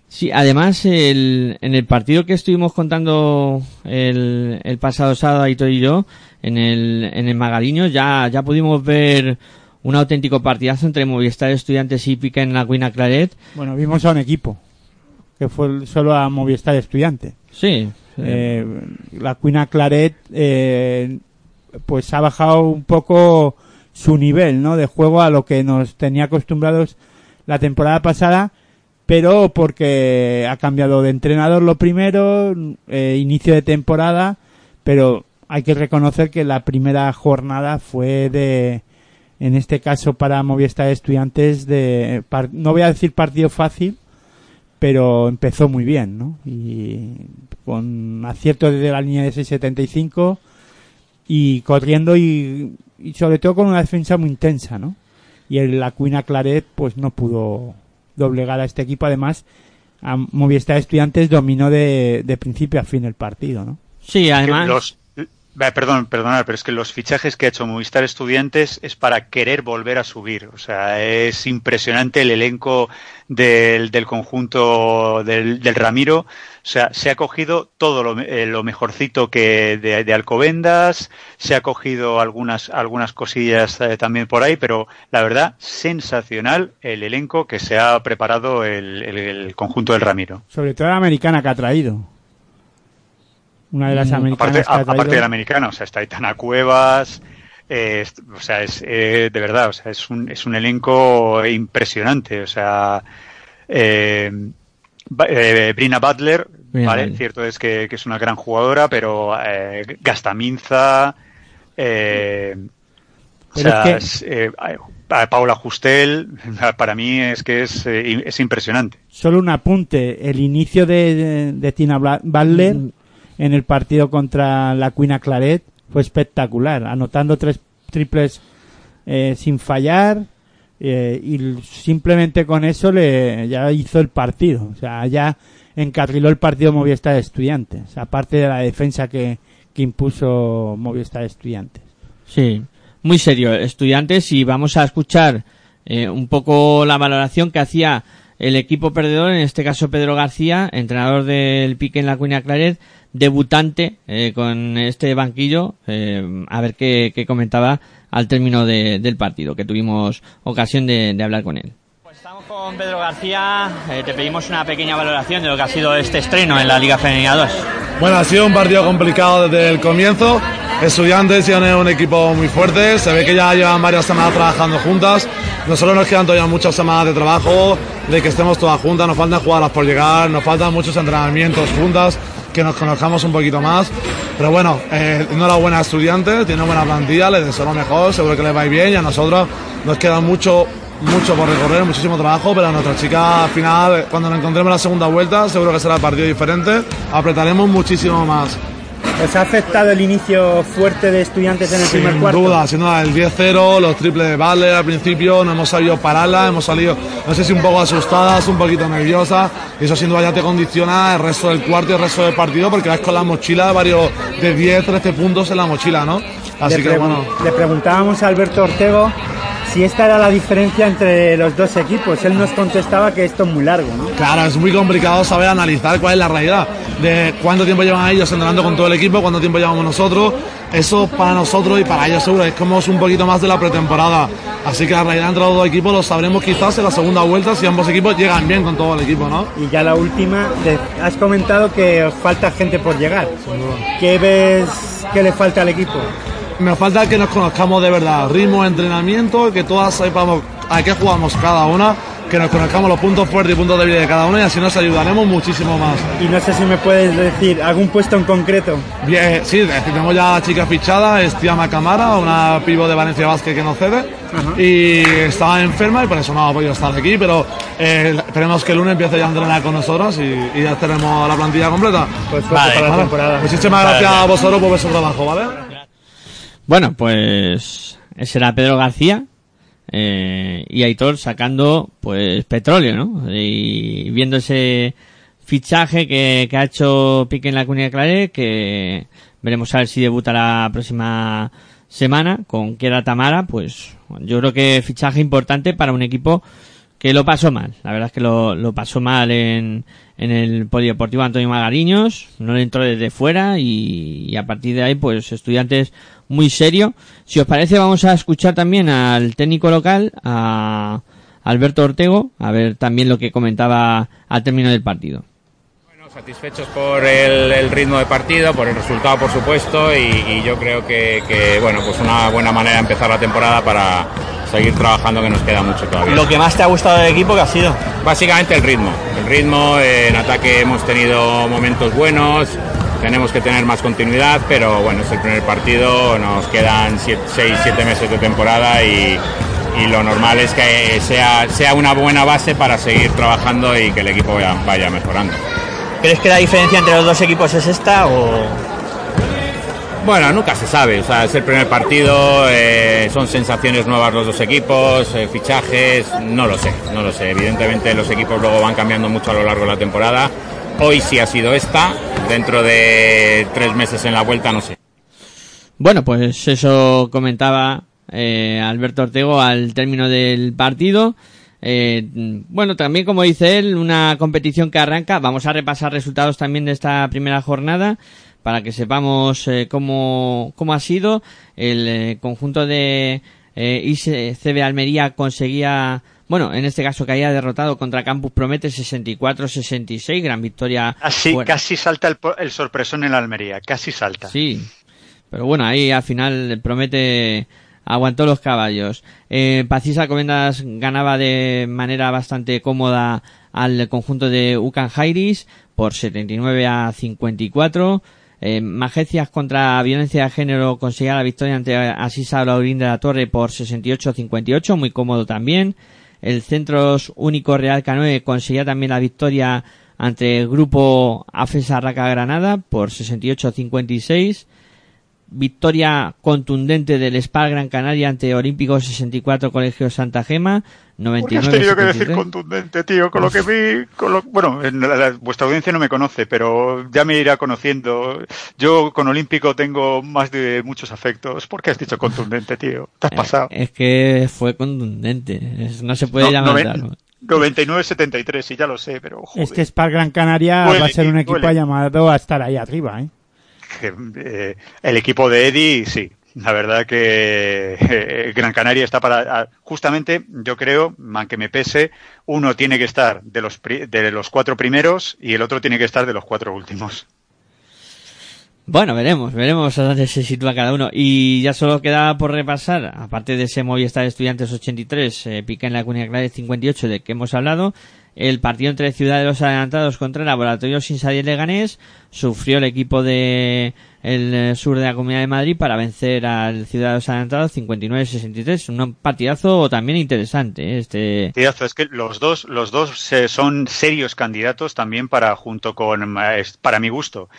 Sí, además el, en el partido que estuvimos contando el, el pasado sábado Aitor y yo, en el, en el Magaliño, ya, ya pudimos ver un auténtico partidazo entre Movistar Estudiantes y Pica en la Cuina Claret. Bueno, vimos a un equipo, que fue solo a Movistar Estudiantes. Sí. Eh, la Cuina Claret, eh, pues ha bajado un poco su nivel, ¿no? De juego a lo que nos tenía acostumbrados la temporada pasada pero porque ha cambiado de entrenador lo primero, eh, inicio de temporada, pero hay que reconocer que la primera jornada fue de, en este caso para Movistar Estudiantes, de, no voy a decir partido fácil, pero empezó muy bien, ¿no? Y con acierto desde la línea de 6.75 y corriendo y, y sobre todo con una defensa muy intensa, ¿no? y el la Cuina Claret pues no pudo doblegar a este equipo. Además, a Movistar Estudiantes dominó de, de principio a fin el partido, ¿no? Sí, además. Que los- perdón, perdonad, pero es que los fichajes que ha hecho Movistar Estudiantes es para querer volver a subir. O sea, es impresionante el elenco del, del conjunto del, Ramiro. O sea, se ha cogido todo lo, eh, mejorcito que de, de Alcobendas, se ha cogido algunas, algunas cosillas eh, también por ahí, pero la verdad, sensacional el elenco que se ha preparado el, el- el conjunto del Ramiro. Sobre todo la americana que ha traído. Una de las Mm, americanas Aparte, que ha a- aparte del americano, o sea, está Aitana Cuevas, eh, o sea, es eh, de verdad, o sea, es un, es un elenco impresionante, o sea, eh, eh, Brina Butler, vale, cierto es que, que es una gran jugadora, pero eh, Gastaminza, eh, o sea, es que- es, eh, a- Paula Justel, para mí es que es, es impresionante. Solo un apunte. El inicio de, de, de Tina Butler Mm. En el partido contra la Cuina Claret fue espectacular, anotando tres triples eh, sin fallar eh, y simplemente con eso le ya hizo el partido. O sea, ya encarriló el partido Movistar Estudiantes, aparte de la defensa que, impuso Movistar Estudiantes. Sí, muy serio, estudiantes, y vamos a escuchar eh, un poco la valoración que hacía el equipo perdedor, en este caso Pedro García, entrenador del Pique en la Cuina Claret, debutante eh, con este banquillo, eh, a ver qué, qué comentaba al término de- del partido, que tuvimos ocasión de, de hablar con él. Pues estamos con Pedro García, eh, te pedimos una pequeña valoración de lo que ha sido este estreno en la Liga Femenina 2. Bueno, ha sido un partido complicado desde el comienzo. Estudiantes tiene un equipo muy fuerte, se ve que ya llevan varias semanas trabajando juntas. Nosotros nos quedan todavía muchas semanas de trabajo, de que estemos todas juntas, nos faltan jugadoras por llegar, nos faltan muchos entrenamientos juntas, que nos conozcamos un poquito más. Pero bueno, eh, enhorabuena a estudiantes, tiene buena plantilla, les deseo lo mejor, seguro que les va bien y a nosotros nos queda mucho, mucho por recorrer, muchísimo trabajo, pero a nuestra chica al final, cuando nos encontremos en la segunda vuelta, seguro que será el partido diferente, apretaremos muchísimo más. ¿Os ha afectado el inicio fuerte de estudiantes en el primer Sin cuarto? duda, sin duda, el 10-0, los triples de Butler al principio, no hemos sabido pararla, hemos salido, no sé si un poco asustadas, un poquito nerviosas, y eso sin duda ya te condiciona el resto del cuarto y el resto del partido, porque vas con la mochila varios de 10, 13 puntos en la mochila, ¿no? Así le, que bueno, le preguntábamos a Alberto Ortego si esta era la diferencia entre los dos equipos. Él nos contestaba que esto es muy largo, ¿no? Claro, es muy complicado saber analizar cuál es la realidad de cuánto tiempo llevan ellos entrenando con todo el equipo, cuánto tiempo llevamos nosotros. Eso para nosotros y para ellos seguro es como es un poquito más de la pretemporada. Así que la realidad entre los dos equipos lo sabremos quizás en la segunda vuelta si ambos equipos llegan bien con todo el equipo, ¿no? Y ya la última, has comentado que os falta gente por llegar. ¿Qué ves que le falta al equipo? Nos falta que nos conozcamos de verdad, ritmo, entrenamiento, que todas sepamos a qué jugamos cada una, que nos conozcamos los puntos fuertes y puntos débiles de cada una y así nos ayudaremos muchísimo más. Y no sé si me puedes decir algún puesto en concreto. Bien, sí, tenemos ya a la chica fichada, es Tia Macamara, una pivo de Valencia Vázquez que nos cede. Y estaba enferma y por eso no ha podido estar aquí, pero eh, esperemos que el lunes empiece ya a entrenar con nosotros y, y ya tenemos la plantilla completa. Pues suerte para la temporada. Muchísimas gracias a vosotros por vuestro trabajo, ¿vale? Bueno, pues ese era Pedro García eh, y Aitor sacando pues petróleo, ¿no? Y viendo ese fichaje que, que ha hecho Pique en la Comunidad Claret, que veremos a ver si debuta la próxima semana con Kiera Tamara, pues yo creo que fichaje importante para un equipo que lo pasó mal. La verdad es que lo, lo pasó mal en, en el Polideportivo Antonio Magariños, no le entró desde fuera y, y a partir de ahí pues estudiantes muy serio. Si os parece vamos a escuchar también al técnico local, a Alberto Ortego, a ver también lo que comentaba al término del partido. Satisfechos por el, el ritmo de partido, por el resultado, por supuesto, y, y yo creo que, que, bueno, pues una buena manera de empezar la temporada para seguir trabajando, que nos queda mucho todavía. Lo que más te ha gustado del equipo que ha sido. Básicamente el ritmo. El ritmo, eh, en ataque hemos tenido momentos buenos, tenemos que tener más continuidad, pero bueno, es el primer partido, nos quedan 6-7 meses de temporada y, y lo normal es que sea, sea una buena base para seguir trabajando y que el equipo vaya, vaya mejorando. ¿Crees que la diferencia entre los dos equipos es esta o...? Bueno, nunca se sabe, o sea, es el primer partido, eh, son sensaciones nuevas los dos equipos, eh, fichajes, no lo sé, no lo sé. Evidentemente los equipos luego van cambiando mucho a lo largo de la temporada. Hoy sí ha sido esta, dentro de tres meses en la vuelta, no sé. Bueno, pues eso comentaba eh, Alberto Ortego al término del partido. Eh, bueno, también como dice él, una competición que arranca. Vamos a repasar resultados también de esta primera jornada para que sepamos eh, cómo, cómo ha sido. El eh, conjunto de eh, ICB Almería conseguía, bueno, en este caso que haya derrotado contra Campus Promete 64-66, gran victoria. Fuera. casi salta el, el sorpresón en la Almería, casi salta. Sí, pero bueno, ahí al final promete aguantó los caballos. Eh, Pacisa Comendas ganaba de manera bastante cómoda al conjunto de Ucan Jairis por 79 a 54. Eh, Majecias contra violencia de género conseguía la victoria ante Asisa Laurín de la Torre por 68 a 58, muy cómodo también. El Centros Único Real Canoe conseguía también la victoria ante el grupo AFESA Raca Granada por 68 a 56 victoria contundente del SPAR Gran Canaria ante Olímpico 64 Colegio Santa Gema ¿Por qué has 99 tenido que decir 73. contundente, tío? Con lo que vi, con lo- bueno, en la- la- vuestra audiencia no me conoce, pero ya me irá conociendo. Yo con Olímpico tengo más de muchos afectos. ¿Por qué has dicho contundente, tío? Te has pasado. Es que fue contundente. Es- no se puede No, llamar. noven- tal. 99-73, sí, ya lo sé, pero joder, Es que Spar Gran Canaria Duele, va a ser un equipo duele. llamado a estar ahí arriba, ¿eh? que, eh, el equipo de Eddie, sí. La verdad que eh, Gran Canaria está para... Justamente, yo creo, aunque me pese, uno tiene que estar de los, de los cuatro primeros y el otro tiene que estar de los cuatro últimos. Bueno, veremos, veremos a dónde se sitúa cada uno. Y ya solo queda por repasar, aparte de ese Movistar Estudiantes 83, eh, Pica en la Cunha Clave 58 de que hemos hablado, el partido entre Ciudad de los Adelantados contra el Laboratorio Sinsadier Leganés sufrió el equipo de el eh, sur de la Comunidad de Madrid para vencer al Ciudad de los Adelantados 59-63. Un partidazo también interesante, eh, este... Partidazo, Es que los dos, los dos eh, son serios candidatos también para, junto con, para mi gusto,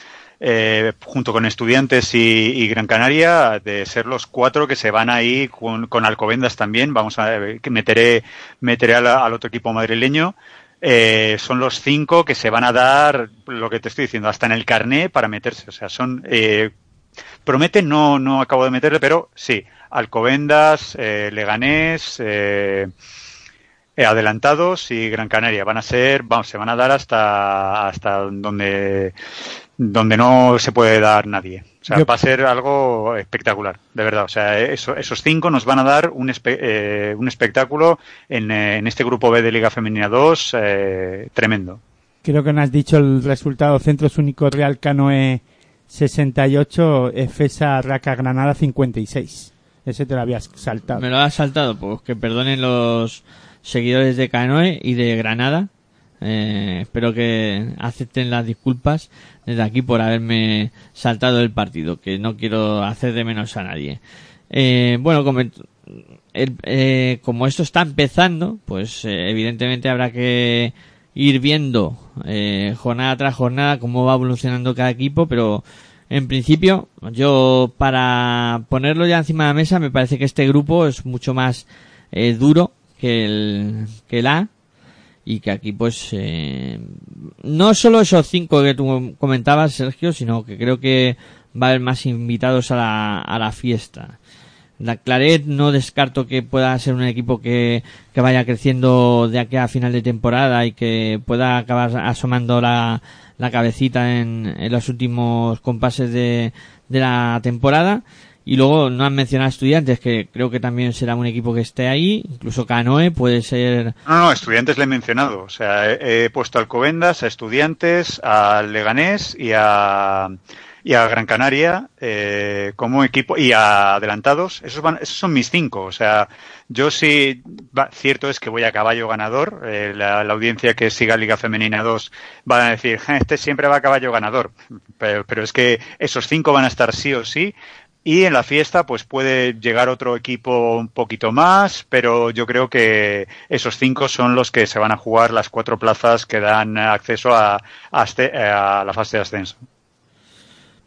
eh, junto con Estudiantes y, Gran Canaria, de ser los cuatro que se van ahí con, con Alcobendas también. Vamos a que meteré, meteré al otro equipo madrileño. Eh, son los cinco que se van a dar lo que te estoy diciendo, hasta en el carné para meterse. O sea, son. Eh, promete, no, no acabo de meterle, pero sí. Alcobendas, eh, Leganés, eh, eh, adelantados y Gran Canaria van a ser, vamos, se van a dar hasta hasta donde donde no se puede dar nadie. O sea, Yo- va a ser algo espectacular, de verdad. O sea, eso- esos cinco nos van a dar un, espe- eh, un espectáculo en, eh, en este grupo B de Liga Femenina 2 eh, tremendo. Creo que no has dicho el resultado. Centros Únicos Real Canoe 68, EFESA Raca Granada 56. Ese te lo habías saltado. Me lo has saltado, pues que perdonen los seguidores de Canoe y de Granada. Eh, espero que acepten las disculpas desde aquí por haberme saltado el partido, que no quiero hacer de menos a nadie. Eh, bueno, como, el- eh, como esto está empezando, pues eh, evidentemente habrá que ir viendo eh, jornada tras jornada cómo va evolucionando cada equipo, pero en principio yo para ponerlo ya encima de la mesa me parece que este grupo es mucho más eh, duro que el, que el A y que aquí pues eh, no solo esos cinco que tú comentabas Sergio sino que creo que va a haber más invitados a la, a la fiesta la Claret no descarto que pueda ser un equipo que, que vaya creciendo de aquí a final de temporada y que pueda acabar asomando la, la cabecita en, en los últimos compases de, de la temporada. Y luego no han mencionado a estudiantes, que creo que también será un equipo que esté ahí. Incluso Canoe puede ser No, no, estudiantes le he mencionado. O sea, he, puesto a Alcobendas, a estudiantes, al Leganés y a, y a Gran Canaria eh, como equipo y a adelantados. Esos, van, esos son mis cinco. O sea, yo sí, va, cierto es que voy a caballo ganador. Eh, la, audiencia que siga Liga Femenina 2 van a decir, "Ja, este siempre va a caballo ganador. Pero, pero es que esos cinco van a estar sí o sí. Y en la fiesta, pues puede llegar otro equipo un poquito más, pero yo creo que esos cinco son los que se van a jugar las cuatro plazas que dan acceso a, a, este- a la fase de ascenso.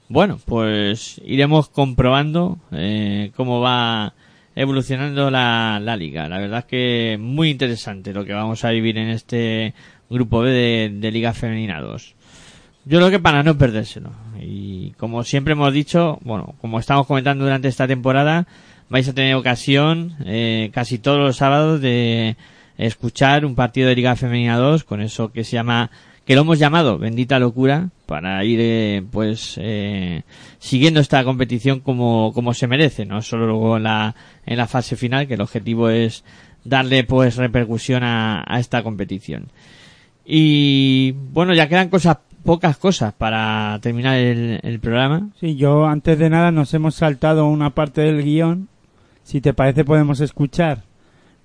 Bueno, pues iremos comprobando eh, cómo va evolucionando la, liga. La verdad es que muy interesante lo que vamos a vivir en este grupo B de, de Liga Femenina 2. Yo creo que para no perdérselo. Y como siempre hemos dicho, bueno, como estamos comentando durante esta temporada, vais a tener ocasión eh, casi todos los sábados de escuchar un partido de Liga Femenina 2 con eso que se llama que lo hemos llamado Bendita Locura para ir eh, pues eh, siguiendo esta competición como, como se merece, no solo luego en la, en la fase final, que el objetivo es darle pues repercusión a, a esta competición. Y bueno, ya quedan cosas, pocas cosas para terminar el, programa. Sí, yo antes de nada nos hemos saltado una parte del guion. Si te parece podemos escuchar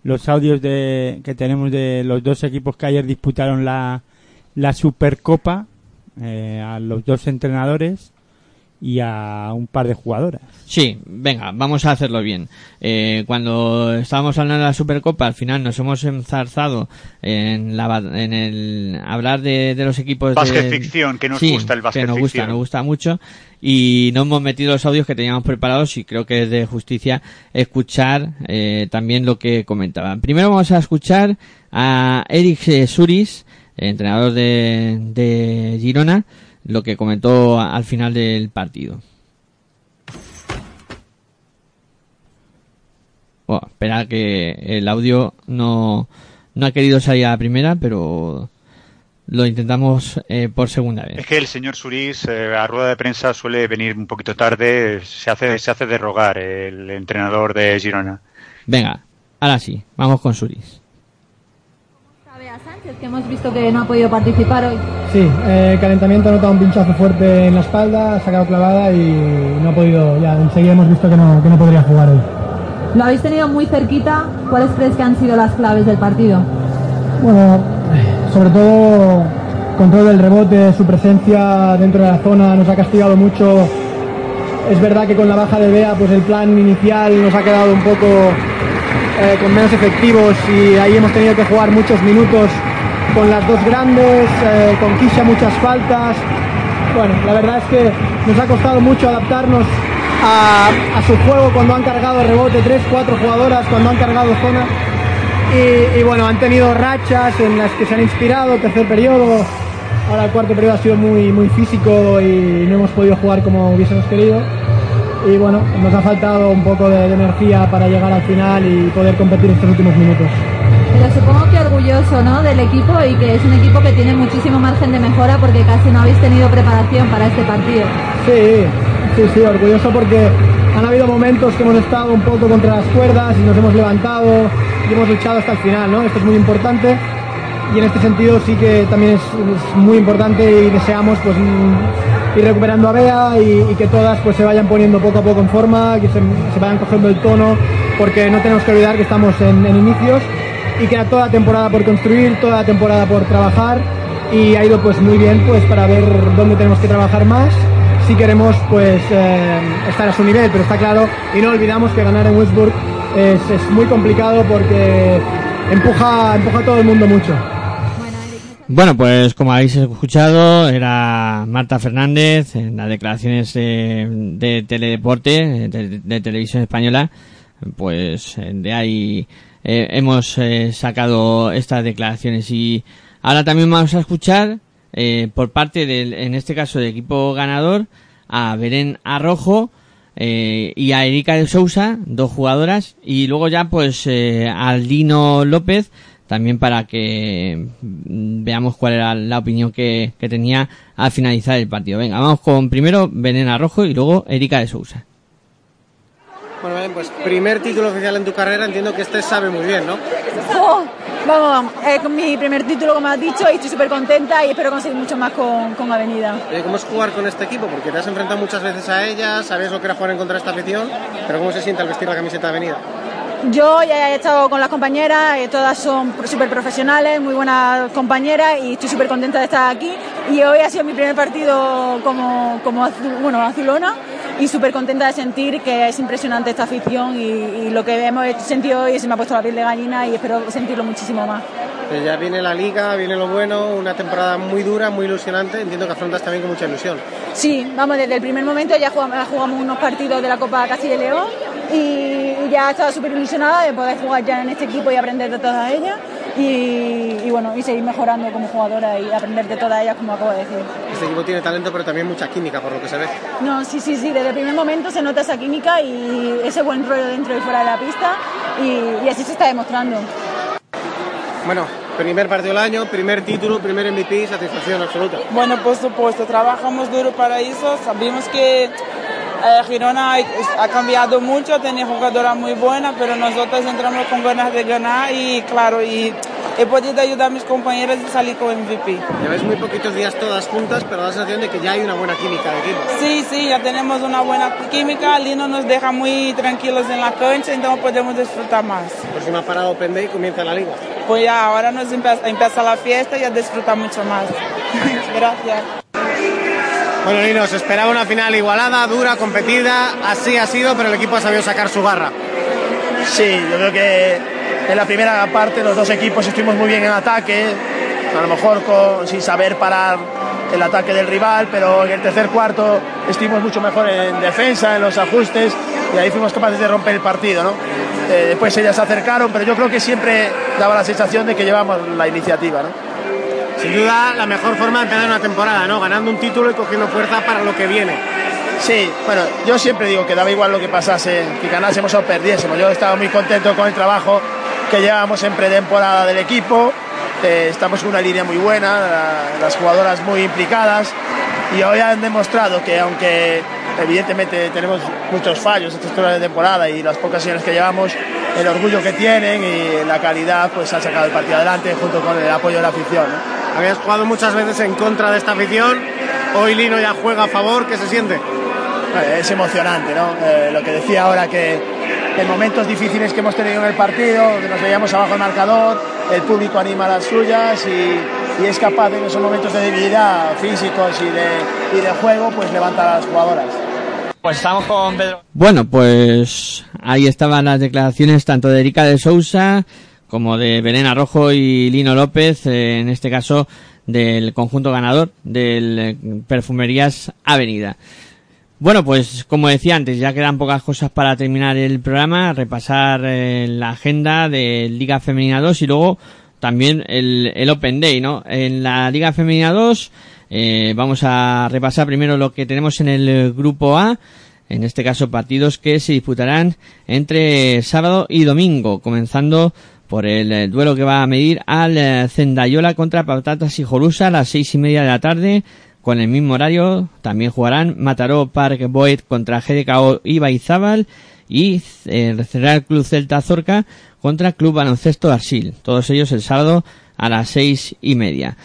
los audios de, que tenemos de los dos equipos que ayer disputaron la, la Supercopa, eh, a los dos entrenadores y a un par de jugadoras. Sí, venga, vamos a hacerlo bien. Eh, cuando estábamos hablando de la Supercopa, al final nos hemos enzarzado en, la, en el hablar de, de los equipos Básquet de ficción, que nos Sí, gusta el básquet que nos gusta, ficción. nos gusta mucho y no hemos metido los audios que teníamos preparados y creo que es de justicia escuchar eh, también lo que comentaban. Primero vamos a escuchar a Eric Suris, entrenador de, de Girona, lo que comentó al final del partido. Bueno, espera que el audio no, no ha querido salir a la primera, pero lo intentamos eh, por segunda vez. Es que el señor Surís eh, a rueda de prensa suele venir un poquito tarde, se hace, se hace de rogar el entrenador de Girona. Venga, ahora sí, vamos con Suris. Sánchez, que hemos visto que no ha podido participar hoy. Sí, eh, calentamiento ha notado un pinchazo fuerte en la espalda, ha sacado clavada y no ha podido, ya enseguida hemos visto que no, que no podría jugar hoy. Lo habéis tenido muy cerquita. ¿Cuáles crees que han sido las claves del partido? Bueno, sobre todo control del rebote, su presencia dentro de la zona nos ha castigado mucho. Es verdad que con la baja de Bea, pues el plan inicial nos ha quedado un poco eh, con menos efectivos y ahí hemos tenido que jugar muchos minutos con las dos grandes, eh, con Kisha muchas faltas. Bueno, la verdad es que nos ha costado mucho adaptarnos a, su juego cuando han cargado rebote, tres, cuatro jugadoras cuando han cargado zona. Y, y bueno, han tenido rachas en las que se han inspirado, tercer periodo. Ahora el cuarto periodo ha sido muy, muy físico y no hemos podido jugar como hubiésemos querido. Y bueno, nos ha faltado un poco de, de energía para llegar al final y poder competir estos últimos minutos. Pero supongo que orgulloso ¿no? del equipo y que es un equipo que tiene muchísimo margen de mejora porque casi no habéis tenido preparación para este partido. Sí, sí, sí, orgulloso porque han habido momentos que hemos estado un poco contra las cuerdas y nos hemos levantado y hemos luchado hasta el final, ¿no? Esto es muy importante y en este sentido sí que también es, es muy importante y deseamos pues ir recuperando a Bea y, que todas pues se vayan poniendo poco a poco en forma, que se, vayan cogiendo el tono, porque no tenemos que olvidar que estamos en, inicios y queda toda la temporada por construir, toda la temporada por trabajar y ha ido pues muy bien pues para ver dónde tenemos que trabajar más si queremos pues eh, estar a su nivel, pero está claro y no olvidamos que ganar en Westburg es, es muy complicado porque empuja, empuja a todo el mundo mucho. Bueno, pues como habéis escuchado, era Marta Fernández en las declaraciones eh, de Teledeporte, de, Televisión Española. Pues eh, de ahí eh, hemos eh, sacado estas declaraciones y ahora también vamos a escuchar eh, por parte del, en este caso del equipo ganador, a Belén Arrojo eh, y a Erika de Sousa, dos jugadoras, y luego ya pues eh, al Dino López, también para que mm, veamos cuál era la opinión que, que tenía al finalizar el partido. Venga, vamos con primero Belén Arrojo y luego Erika de Sousa. Bueno, Belén, pues primer título oficial en tu carrera, entiendo que este sabe muy bien, ¿no? Oh, vamos, vamos. Es mi primer título, como has dicho, y estoy súper contenta y espero conseguir mucho más con, con Avenida. Eh, ¿Cómo es jugar con este equipo? Porque te has enfrentado muchas veces a ellas, sabes lo que era jugar en contra de esta afición, pero ¿cómo se siente al vestir la camiseta de Avenida? Yo ya he estado con las compañeras, eh, todas son súper profesionales, muy buenas compañeras y estoy súper contenta de estar aquí. Y hoy ha sido mi primer partido como, bueno, azulona y súper contenta de sentir que es impresionante esta afición y, y lo que hemos sentido hoy se me ha puesto la piel de gallina y espero sentirlo muchísimo más. Pues ya viene la liga, viene lo bueno, una temporada muy dura, muy ilusionante. Entiendo que afrontas también con mucha ilusión. Sí, vamos, desde el primer momento ya jugamos, jugamos unos partidos de la Copa Castilla y León y ya estaba súper ilusionada de poder jugar ya en este equipo y aprender de todas ellas y, y bueno, y seguir mejorando como jugadora y aprender de todas ellas, como acabo de decir. Este equipo tiene talento, pero también mucha química, por lo que se ve. No, sí, sí, sí, desde el primer momento se nota esa química y ese buen rollo dentro y fuera de la pista y, y así se está demostrando. Bueno, primer partido del año, primer título, primer MVP, satisfacción absoluta. Bueno, por supuesto, trabajamos duro para eso. Sabemos que eh, Girona ha, cambiado mucho, tiene jugadoras muy buenas, pero nosotros entramos con ganas de ganar y claro, y he podido ayudar a mis compañeras a salir con MVP. Lleváis muy poquitos días todas juntas, pero da la sensación de que ya hay una buena química de equipo. Sí, sí, ya tenemos una buena química. Lino nos deja muy tranquilos en la cancha, entonces podemos disfrutar más. Próxima parada Open Day comienza la liga. Pues ya, ahora nos empieza, empieza la fiesta y a disfrutar mucho más. Gracias. Bueno, Lino, se esperaba una final igualada, dura, competida. Así ha sido, pero el equipo ha sabido sacar su garra. Sí, yo creo que en la primera parte los dos equipos estuvimos muy bien en ataque, a lo mejor sin saber parar el ataque del rival, pero en el tercer cuarto estuvimos mucho mejor en defensa, en los ajustes, y ahí fuimos capaces de romper el partido. ¿no? Eh, después ellas se acercaron, pero yo creo que siempre daba la sensación de que llevamos la iniciativa. ¿no? Sin duda, la mejor forma de empezar una temporada, ¿no? Ganando un título y cogiendo fuerza para lo que viene. Sí, bueno, yo siempre digo que daba igual lo que pasase, que ganásemos o perdiésemos. Yo estaba muy contento con el trabajo que llevábamos en pretemporada del equipo. Eh, estamos con una línea muy buena, la- las jugadoras muy implicadas y hoy han demostrado que aunque evidentemente tenemos muchos fallos esta historia de temporada y las pocas sesiones que llevamos, el orgullo que tienen y la calidad pues han sacado el partido adelante junto con el apoyo de la afición. Habías jugado muchas veces en contra de esta afición. Hoy Lino ya juega a favor. ¿Qué se siente? Eh, Es emocionante, ¿no? Eh, lo que decía ahora que en momentos difíciles que hemos tenido en el partido, que nos veíamos abajo del marcador, el público anima las suyas y, y es capaz en esos momentos de debilidad físicos y de, y de juego, pues levantar a las jugadoras. Pues estamos con Pedro. Bueno, pues ahí estaban las declaraciones tanto de Erika de Sousa como de Belén Arrojo y Lino López, eh, en este caso del conjunto ganador del eh, Perfumerías Avenida. Bueno, pues como decía antes, ya quedan pocas cosas para terminar el programa, repasar eh, la agenda de Liga Femenina 2 y luego también el, el Open Day, ¿no? En la Liga Femenina 2 eh, vamos a repasar primero lo que tenemos en el grupo A, en este caso partidos que se disputarán entre sábado y domingo, comenzando por el eh, duelo que va a medir al eh, Zendayola contra Patatas y Jolusa a las seis y media de la tarde, con el mismo horario también jugarán Mataró Park Boyd contra GDKO Ibaizábal y eh, el Club Celta Zorca contra Club Baloncesto Arsil. Todos ellos el sábado a las seis y media.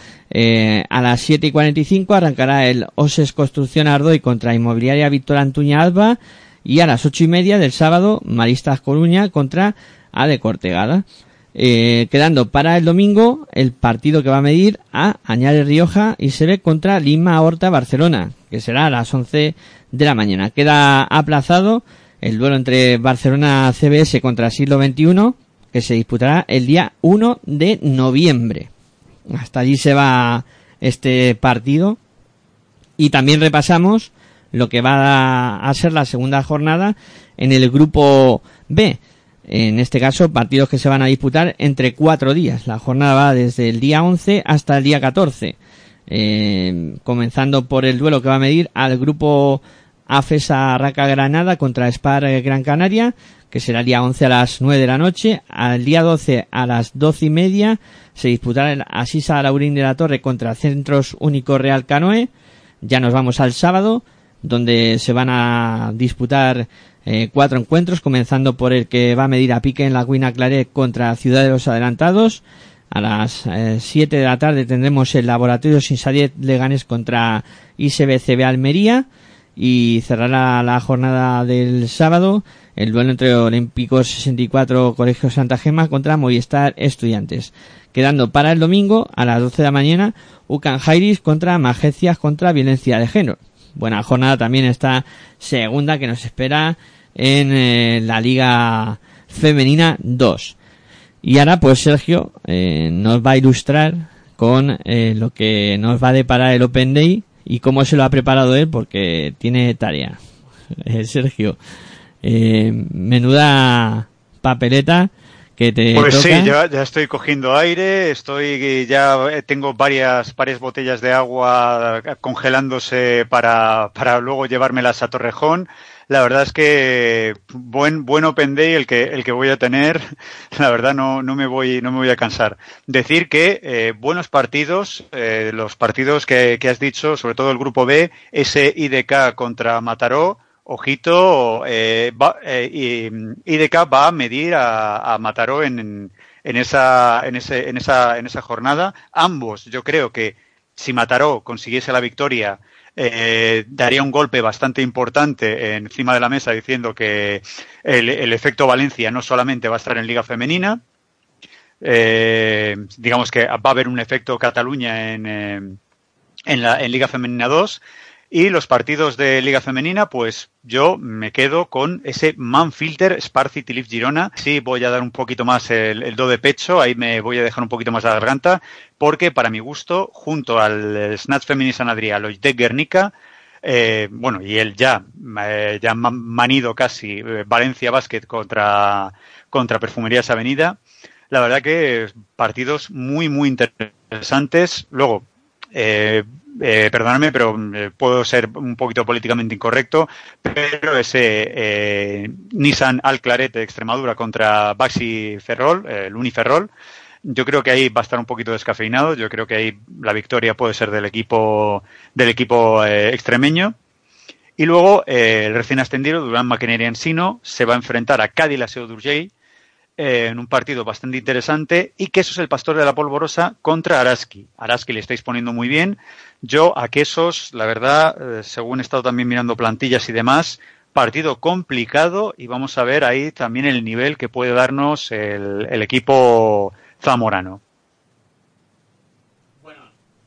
A las siete y cuarenta y cinco arrancará el Oses Construcción Ardoy contra Inmobiliaria Víctor Antuña Alba y a las ocho y media del sábado Maristas Coruña contra AD Cortegada. Eh, quedando para el domingo el partido que va a medir a Añales Rioja y se ve contra Lima Horta Barcelona, que será a las 11 de la mañana. Queda aplazado el duelo entre Barcelona CBS contra Siglo XXI, que se disputará el día 1 de noviembre. Hasta allí se va este partido. Y también repasamos lo que va a ser la segunda jornada en el grupo B. En este caso, partidos que se van a disputar entre cuatro días. La jornada va desde el día 11 hasta el día 14. Eh, comenzando por el duelo que va a medir al grupo AFESA Raca Granada contra Spar Gran Canaria, que será el día 11 a las 9 de la noche. Al día 12 a las 12 y media se disputará el Asisa Laurín de la Torre contra Centros Único Real Canoe. Ya nos vamos al sábado, donde se van a disputar eh, cuatro encuentros, comenzando por el que va a medir a pique en la Guina Claret contra Ciudad de los Adelantados. A las 7 de la tarde tendremos el Laboratorio Sinsadiet Leganes contra ISBCB Almería y cerrará la jornada del sábado el duelo entre Olímpicos 64 Colegio Santa Gema contra Movistar Estudiantes. Quedando para el domingo a las 12 de la mañana Ucan Jairis contra Magecias contra Violencia de Género. Buena jornada también esta segunda que nos espera en eh, la Liga Femenina 2. Y ahora, pues Sergio eh, nos va a ilustrar con eh, lo que nos va a deparar el Open Day y cómo se lo ha preparado él, porque tiene tarea. Sergio, menuda papeleta que te Pues toca. sí, ya, ya estoy cogiendo aire, estoy ya eh, tengo varias varias botellas de agua congelándose para, para luego llevármelas a Torrejón. La verdad es que buen buen Open Day el que el que voy a tener. La verdad no no me voy no me voy a cansar. Decir que eh, buenos partidos, eh, los partidos que, que has dicho, sobre todo el grupo B, ese IDK contra Mataró. Ojito, eh, va- eh, IDK va a medir a, Mataró en, en, esa, en, ese, en, esa, en esa jornada. Ambos, yo creo que si Mataró consiguiese la victoria, eh, daría un golpe bastante importante encima de la mesa diciendo que el, el efecto Valencia no solamente va a estar en Liga Femenina, eh, digamos que va a haber un efecto Cataluña en, eh, en, la, en Liga Femenina 2. Y los partidos de Liga Femenina, pues yo me quedo con ese Manfilter Sparcity Leaf Girona. Sí, voy a dar un poquito más el, do de pecho, ahí me voy a dejar un poquito más la garganta, porque para mi gusto, junto al Snatch Femini San Adrià, de Guernica, eh, bueno, y el ya, eh, ya ma- manido casi eh, Valencia Basket contra, contra Perfumerías Avenida, la verdad que partidos muy, muy interesantes. Luego, eh, eh, perdóname, pero eh, puedo ser un poquito políticamente incorrecto, pero ese eh, Nissan Al Claret de Extremadura contra Baxi Ferrol, eh, el Uniferrol, yo creo que ahí va a estar un poquito descafeinado. Yo creo que ahí la victoria puede ser del equipo del equipo eh, extremeño. Y luego el recién ascendido Durán Maquinaria Ensino se va a enfrentar a Cádiz Laseo d'Urgell eh, en un partido bastante interesante y Quesos el Pastor de la Polvorosa contra Araski. Araski le estáis poniendo muy bien. Yo a Quesos, la verdad, eh, según he estado también mirando plantillas y demás, partido complicado y vamos a ver ahí también el nivel que puede darnos el, el equipo zamorano.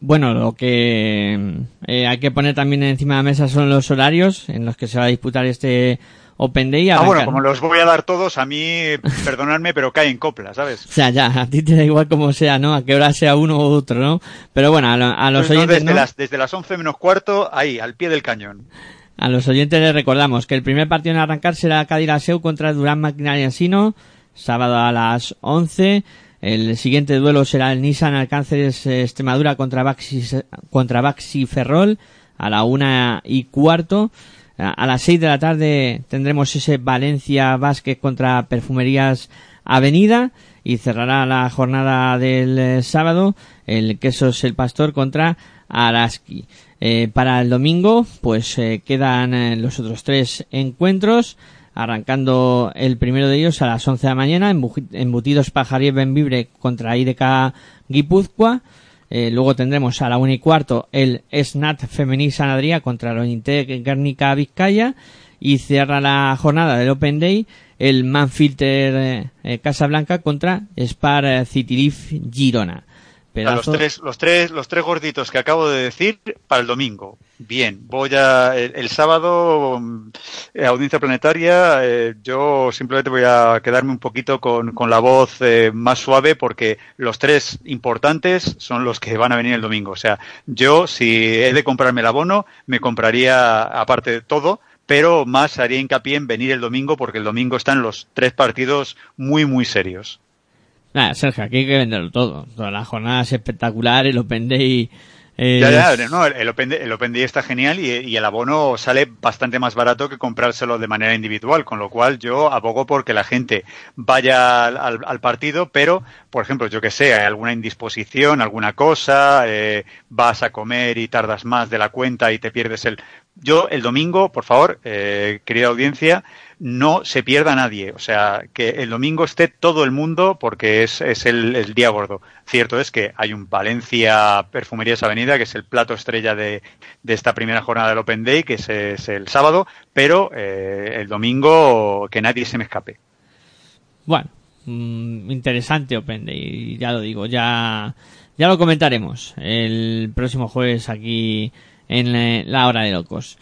Bueno, lo que eh, hay que poner también encima de la mesa son los horarios en los que se va a disputar este Open Day. Ah, bueno, como los voy a dar todos, a mí, perdonadme, pero cae en copla, ¿sabes? O sea, ya, a ti te da igual como sea, ¿no? A qué hora sea uno u otro, ¿no? Pero bueno, a, a los Pues no, oyentes, desde, ¿no? las, desde las 11 menos cuarto, ahí, al pie del cañón. A los oyentes les recordamos que el primer partido en arrancar será Cádiz Laseu contra Durán Maquinaria Ensino, sábado a las 11. El siguiente duelo será el Nissan Alcánceres eh, Extremadura contra Baxi, contra Ferrol a la una y cuarto. A las 6 de la tarde tendremos ese Valencia Basket contra Perfumerías Avenida y cerrará la jornada del eh, sábado el Quesos El Pastor contra Araski. Eh, para el domingo, pues quedan los otros tres encuentros, arrancando el primero de ellos a las 11 de la mañana, embutidos Pajarí Benvibre contra IDK Guipúzcoa. Eh, luego tendremos a la 1 y cuarto el SNAT Femení San Adrià contra el Ointec Guernica Vizcaya. Y cierra la jornada del Open Day el Manfilter eh, Casablanca contra Spar Cityleaf Girona. Los tres, los tres, los tres gorditos que acabo de decir para el domingo. Bien, voy a el, el sábado eh, audiencia planetaria. eh, yo simplemente voy a quedarme un poquito con, con la voz eh, más suave porque los tres importantes son los que van a venir el domingo. O sea, yo si he de comprarme el abono me compraría aparte de todo. Pero más haría hincapié en venir el domingo porque el domingo están los tres partidos muy, muy serios. Nada, Sergio, aquí hay que venderlo todo. Toda la jornada es espectacular, el Open Day. eh, Ya, ya, no, el, Open el Open Day está genial y, y el abono sale bastante más barato que comprárselo de manera individual, con lo cual yo abogo porque la gente vaya al, al- al partido, pero, por ejemplo, yo que sé, hay alguna indisposición, alguna cosa, eh, vas a comer y tardas más de la cuenta y te pierdes el... Yo el domingo, por favor, eh, querida audiencia, no se pierda nadie. O sea, que el domingo esté todo el mundo porque es, es el, el día gordo. Cierto es que hay un Valencia Perfumerías Avenida, que es el plato estrella de, de esta primera jornada del Open Day, que es, el sábado, pero eh, el domingo que nadie se me escape. Bueno, mm, interesante Open Day, ya lo digo, ya, ya lo comentaremos el próximo jueves aquí en eh, la hora de locos.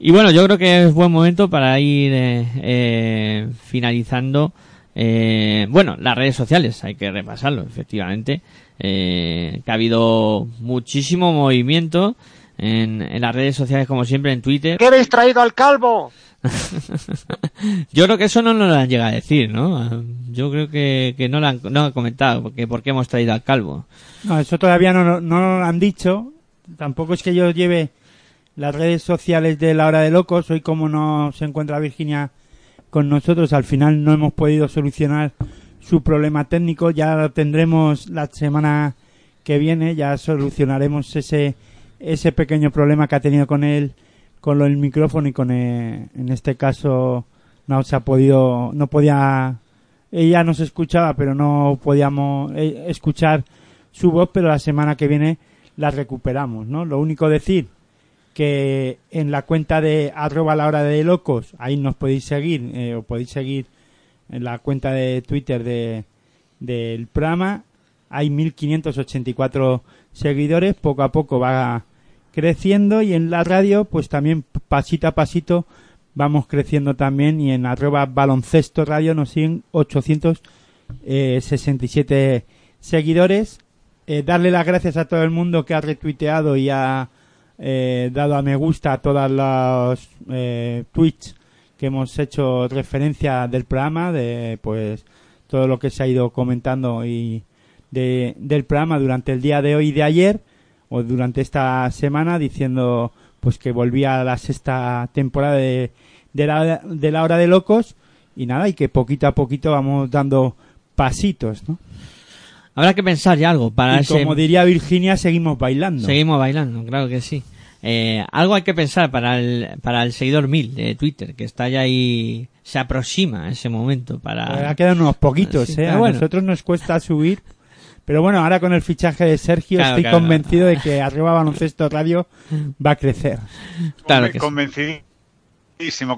Y bueno, yo creo que es buen momento para ir eh, eh, finalizando Eh, bueno, las redes sociales, hay que repasarlo, efectivamente. Eh, que ha habido muchísimo movimiento en, en las redes sociales, como siempre, en Twitter. ¿Qué habéis traído al calvo? Yo creo que eso no nos lo han llegado a decir, ¿no? Yo creo que, que no lo han, no han comentado, porque por qué hemos traído al calvo. No, eso todavía no, no, no lo han dicho. Tampoco es que yo lleve las redes sociales de la hora de locos. Hoy como no se encuentra Virginia con nosotros, al final no hemos podido solucionar su problema técnico. Ya lo tendremos la semana que viene. Ya solucionaremos ese, ese pequeño problema que ha tenido con él, con del micrófono y con, eh, en este caso, no se ha podido, no podía, ella nos escuchaba, pero no podíamos eh, escuchar su voz, pero la semana que viene la recuperamos, ¿no? Lo único decir que en la cuenta de arroba la hora de locos, ahí nos podéis seguir, eh, o podéis seguir en la cuenta de Twitter de, del programa, hay 1584 seguidores, poco a poco va creciendo y en la radio pues también pasito a pasito vamos creciendo también y en arroba baloncesto radio nos siguen 867 seguidores. Eh, darle las gracias a todo el mundo que ha retuiteado y ha eh, dado a me gusta a todas las eh, tweets que hemos hecho referencia del programa, de pues todo lo que se ha ido comentando y de, del programa durante el día de hoy y de ayer o durante esta semana diciendo pues que volvía a la sexta temporada de, la, de la hora de locos y nada y que poquito a poquito vamos dando pasitos, ¿no? Habrá que pensar ya algo para y ese... como diría Virginia, seguimos bailando. Seguimos bailando, claro que sí. Eh, algo hay que pensar para el, para el seguidor 1000 de Twitter, que está ya ahí, se aproxima ese momento para... Ahora quedan unos poquitos, Sí, ¿eh? A bueno. nosotros nos cuesta subir. Pero bueno, ahora con el fichaje de Sergio Claro, estoy claro. convencido de que arriba Baloncesto Radio va a crecer. Claro que. Convencidísimo,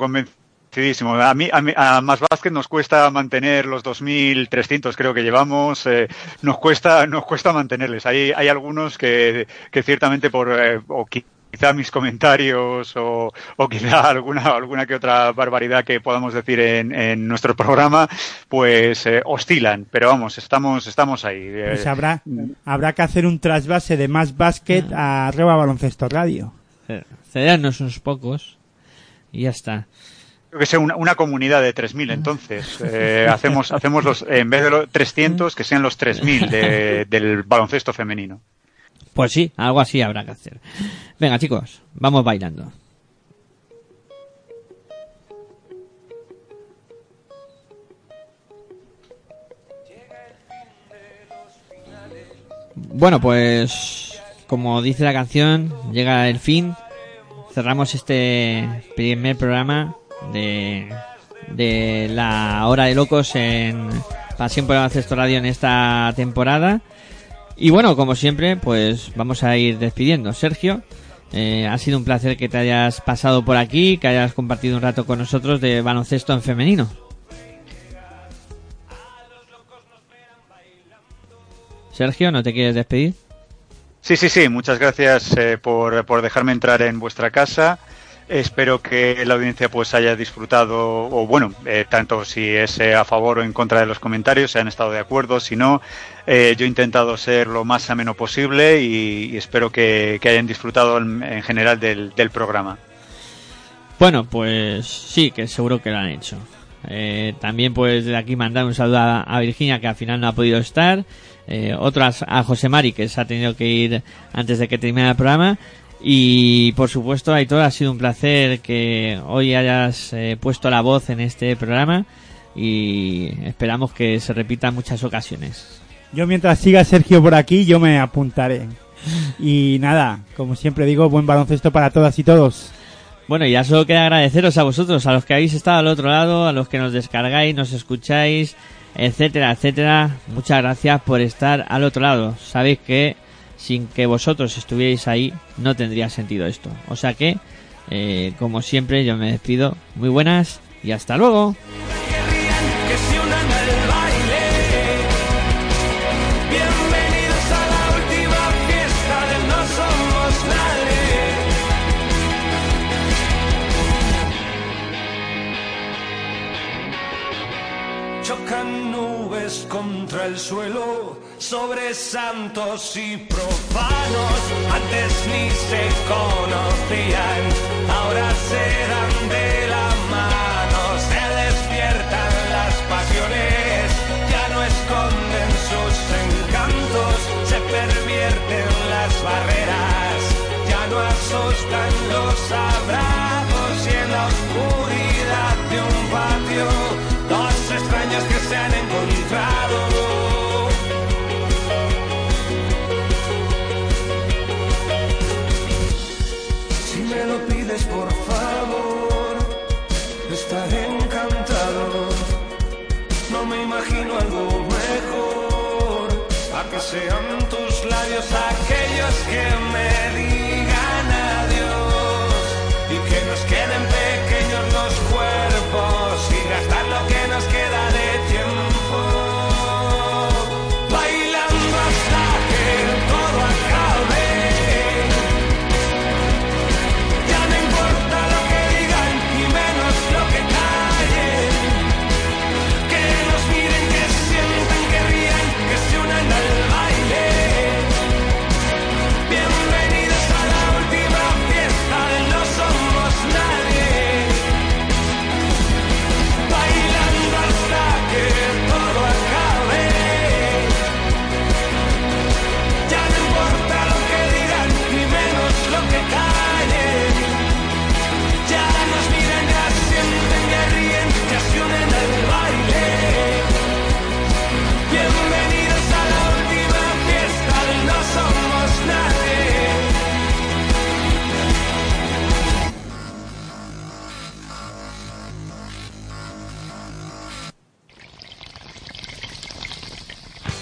convencidísimo. A mí, a, mí- a Más Vázquez nos cuesta mantener los 2.300, creo que llevamos. eh, nos cuesta, nos cuesta mantenerles. Hay, hay algunos que, que ciertamente por eh, o qui- quizá mis comentarios o, o quizá alguna alguna que otra barbaridad que podamos decir en, en nuestro programa, pues eh, oscilan. Pero vamos, estamos estamos ahí. eh, Pues habrá, habrá que hacer un trasvase de más básquet a arriba Baloncesto Radio. Cedernos unos pocos y ya está. Creo que sea una, una comunidad de 3.000, entonces. Eh, hacemos, hacemos los, en vez de los 300, que sean los 3.000 de- del baloncesto femenino. Pues sí, algo así habrá que hacer. Venga chicos, vamos bailando. Bueno, pues como dice la canción, llega el fin. Cerramos este primer programa de, de la hora de locos en Pasión por Baloncesto Radio en esta temporada. Y bueno, como siempre, pues vamos a ir despidiendo. Sergio, eh, ha sido un placer que te hayas pasado por aquí, que hayas compartido un rato con nosotros de baloncesto en femenino. Sergio, ¿no te quieres despedir? Sí, sí, sí, muchas gracias eh, por, por dejarme entrar en vuestra casa. Espero que la audiencia pues haya disfrutado, o bueno, eh, tanto si es eh, a favor o en contra de los comentarios, se han estado de acuerdo, si no, eh, yo he intentado ser lo más ameno posible y, espero que, hayan disfrutado en, en general del, programa. Bueno, pues sí, que seguro que lo han hecho. También pues de aquí mandar un saludo a, Virginia que al final no ha podido estar. Otras a José Mari que se ha tenido que ir antes de que termine el programa. Y por supuesto, Aitor, ha sido un placer que hoy hayas eh, puesto la voz en este programa y esperamos que se repita en muchas ocasiones. Yo mientras siga Sergio por aquí, yo me apuntaré. Y nada, como siempre digo, buen baloncesto para todas y todos. Bueno, ya solo queda agradeceros a vosotros, a los que habéis estado al otro lado, a los que nos descargáis, nos escucháis, etcétera, etcétera. Muchas gracias por estar al otro lado. Sabéis que sin que vosotros estuvierais ahí no tendría sentido esto. O sea que, eh, como siempre, yo me despido. Muy buenas y hasta luego. Chocan contra el suelo sobre santos y profanos. Antes ni se conocían, ahora se dan de la mano. Se despiertan las pasiones, ya no esconden sus encantos. Se pervierten las barreras, ya no asustan los abrazos y en la oscuridad de un patio. Dos extraños que se han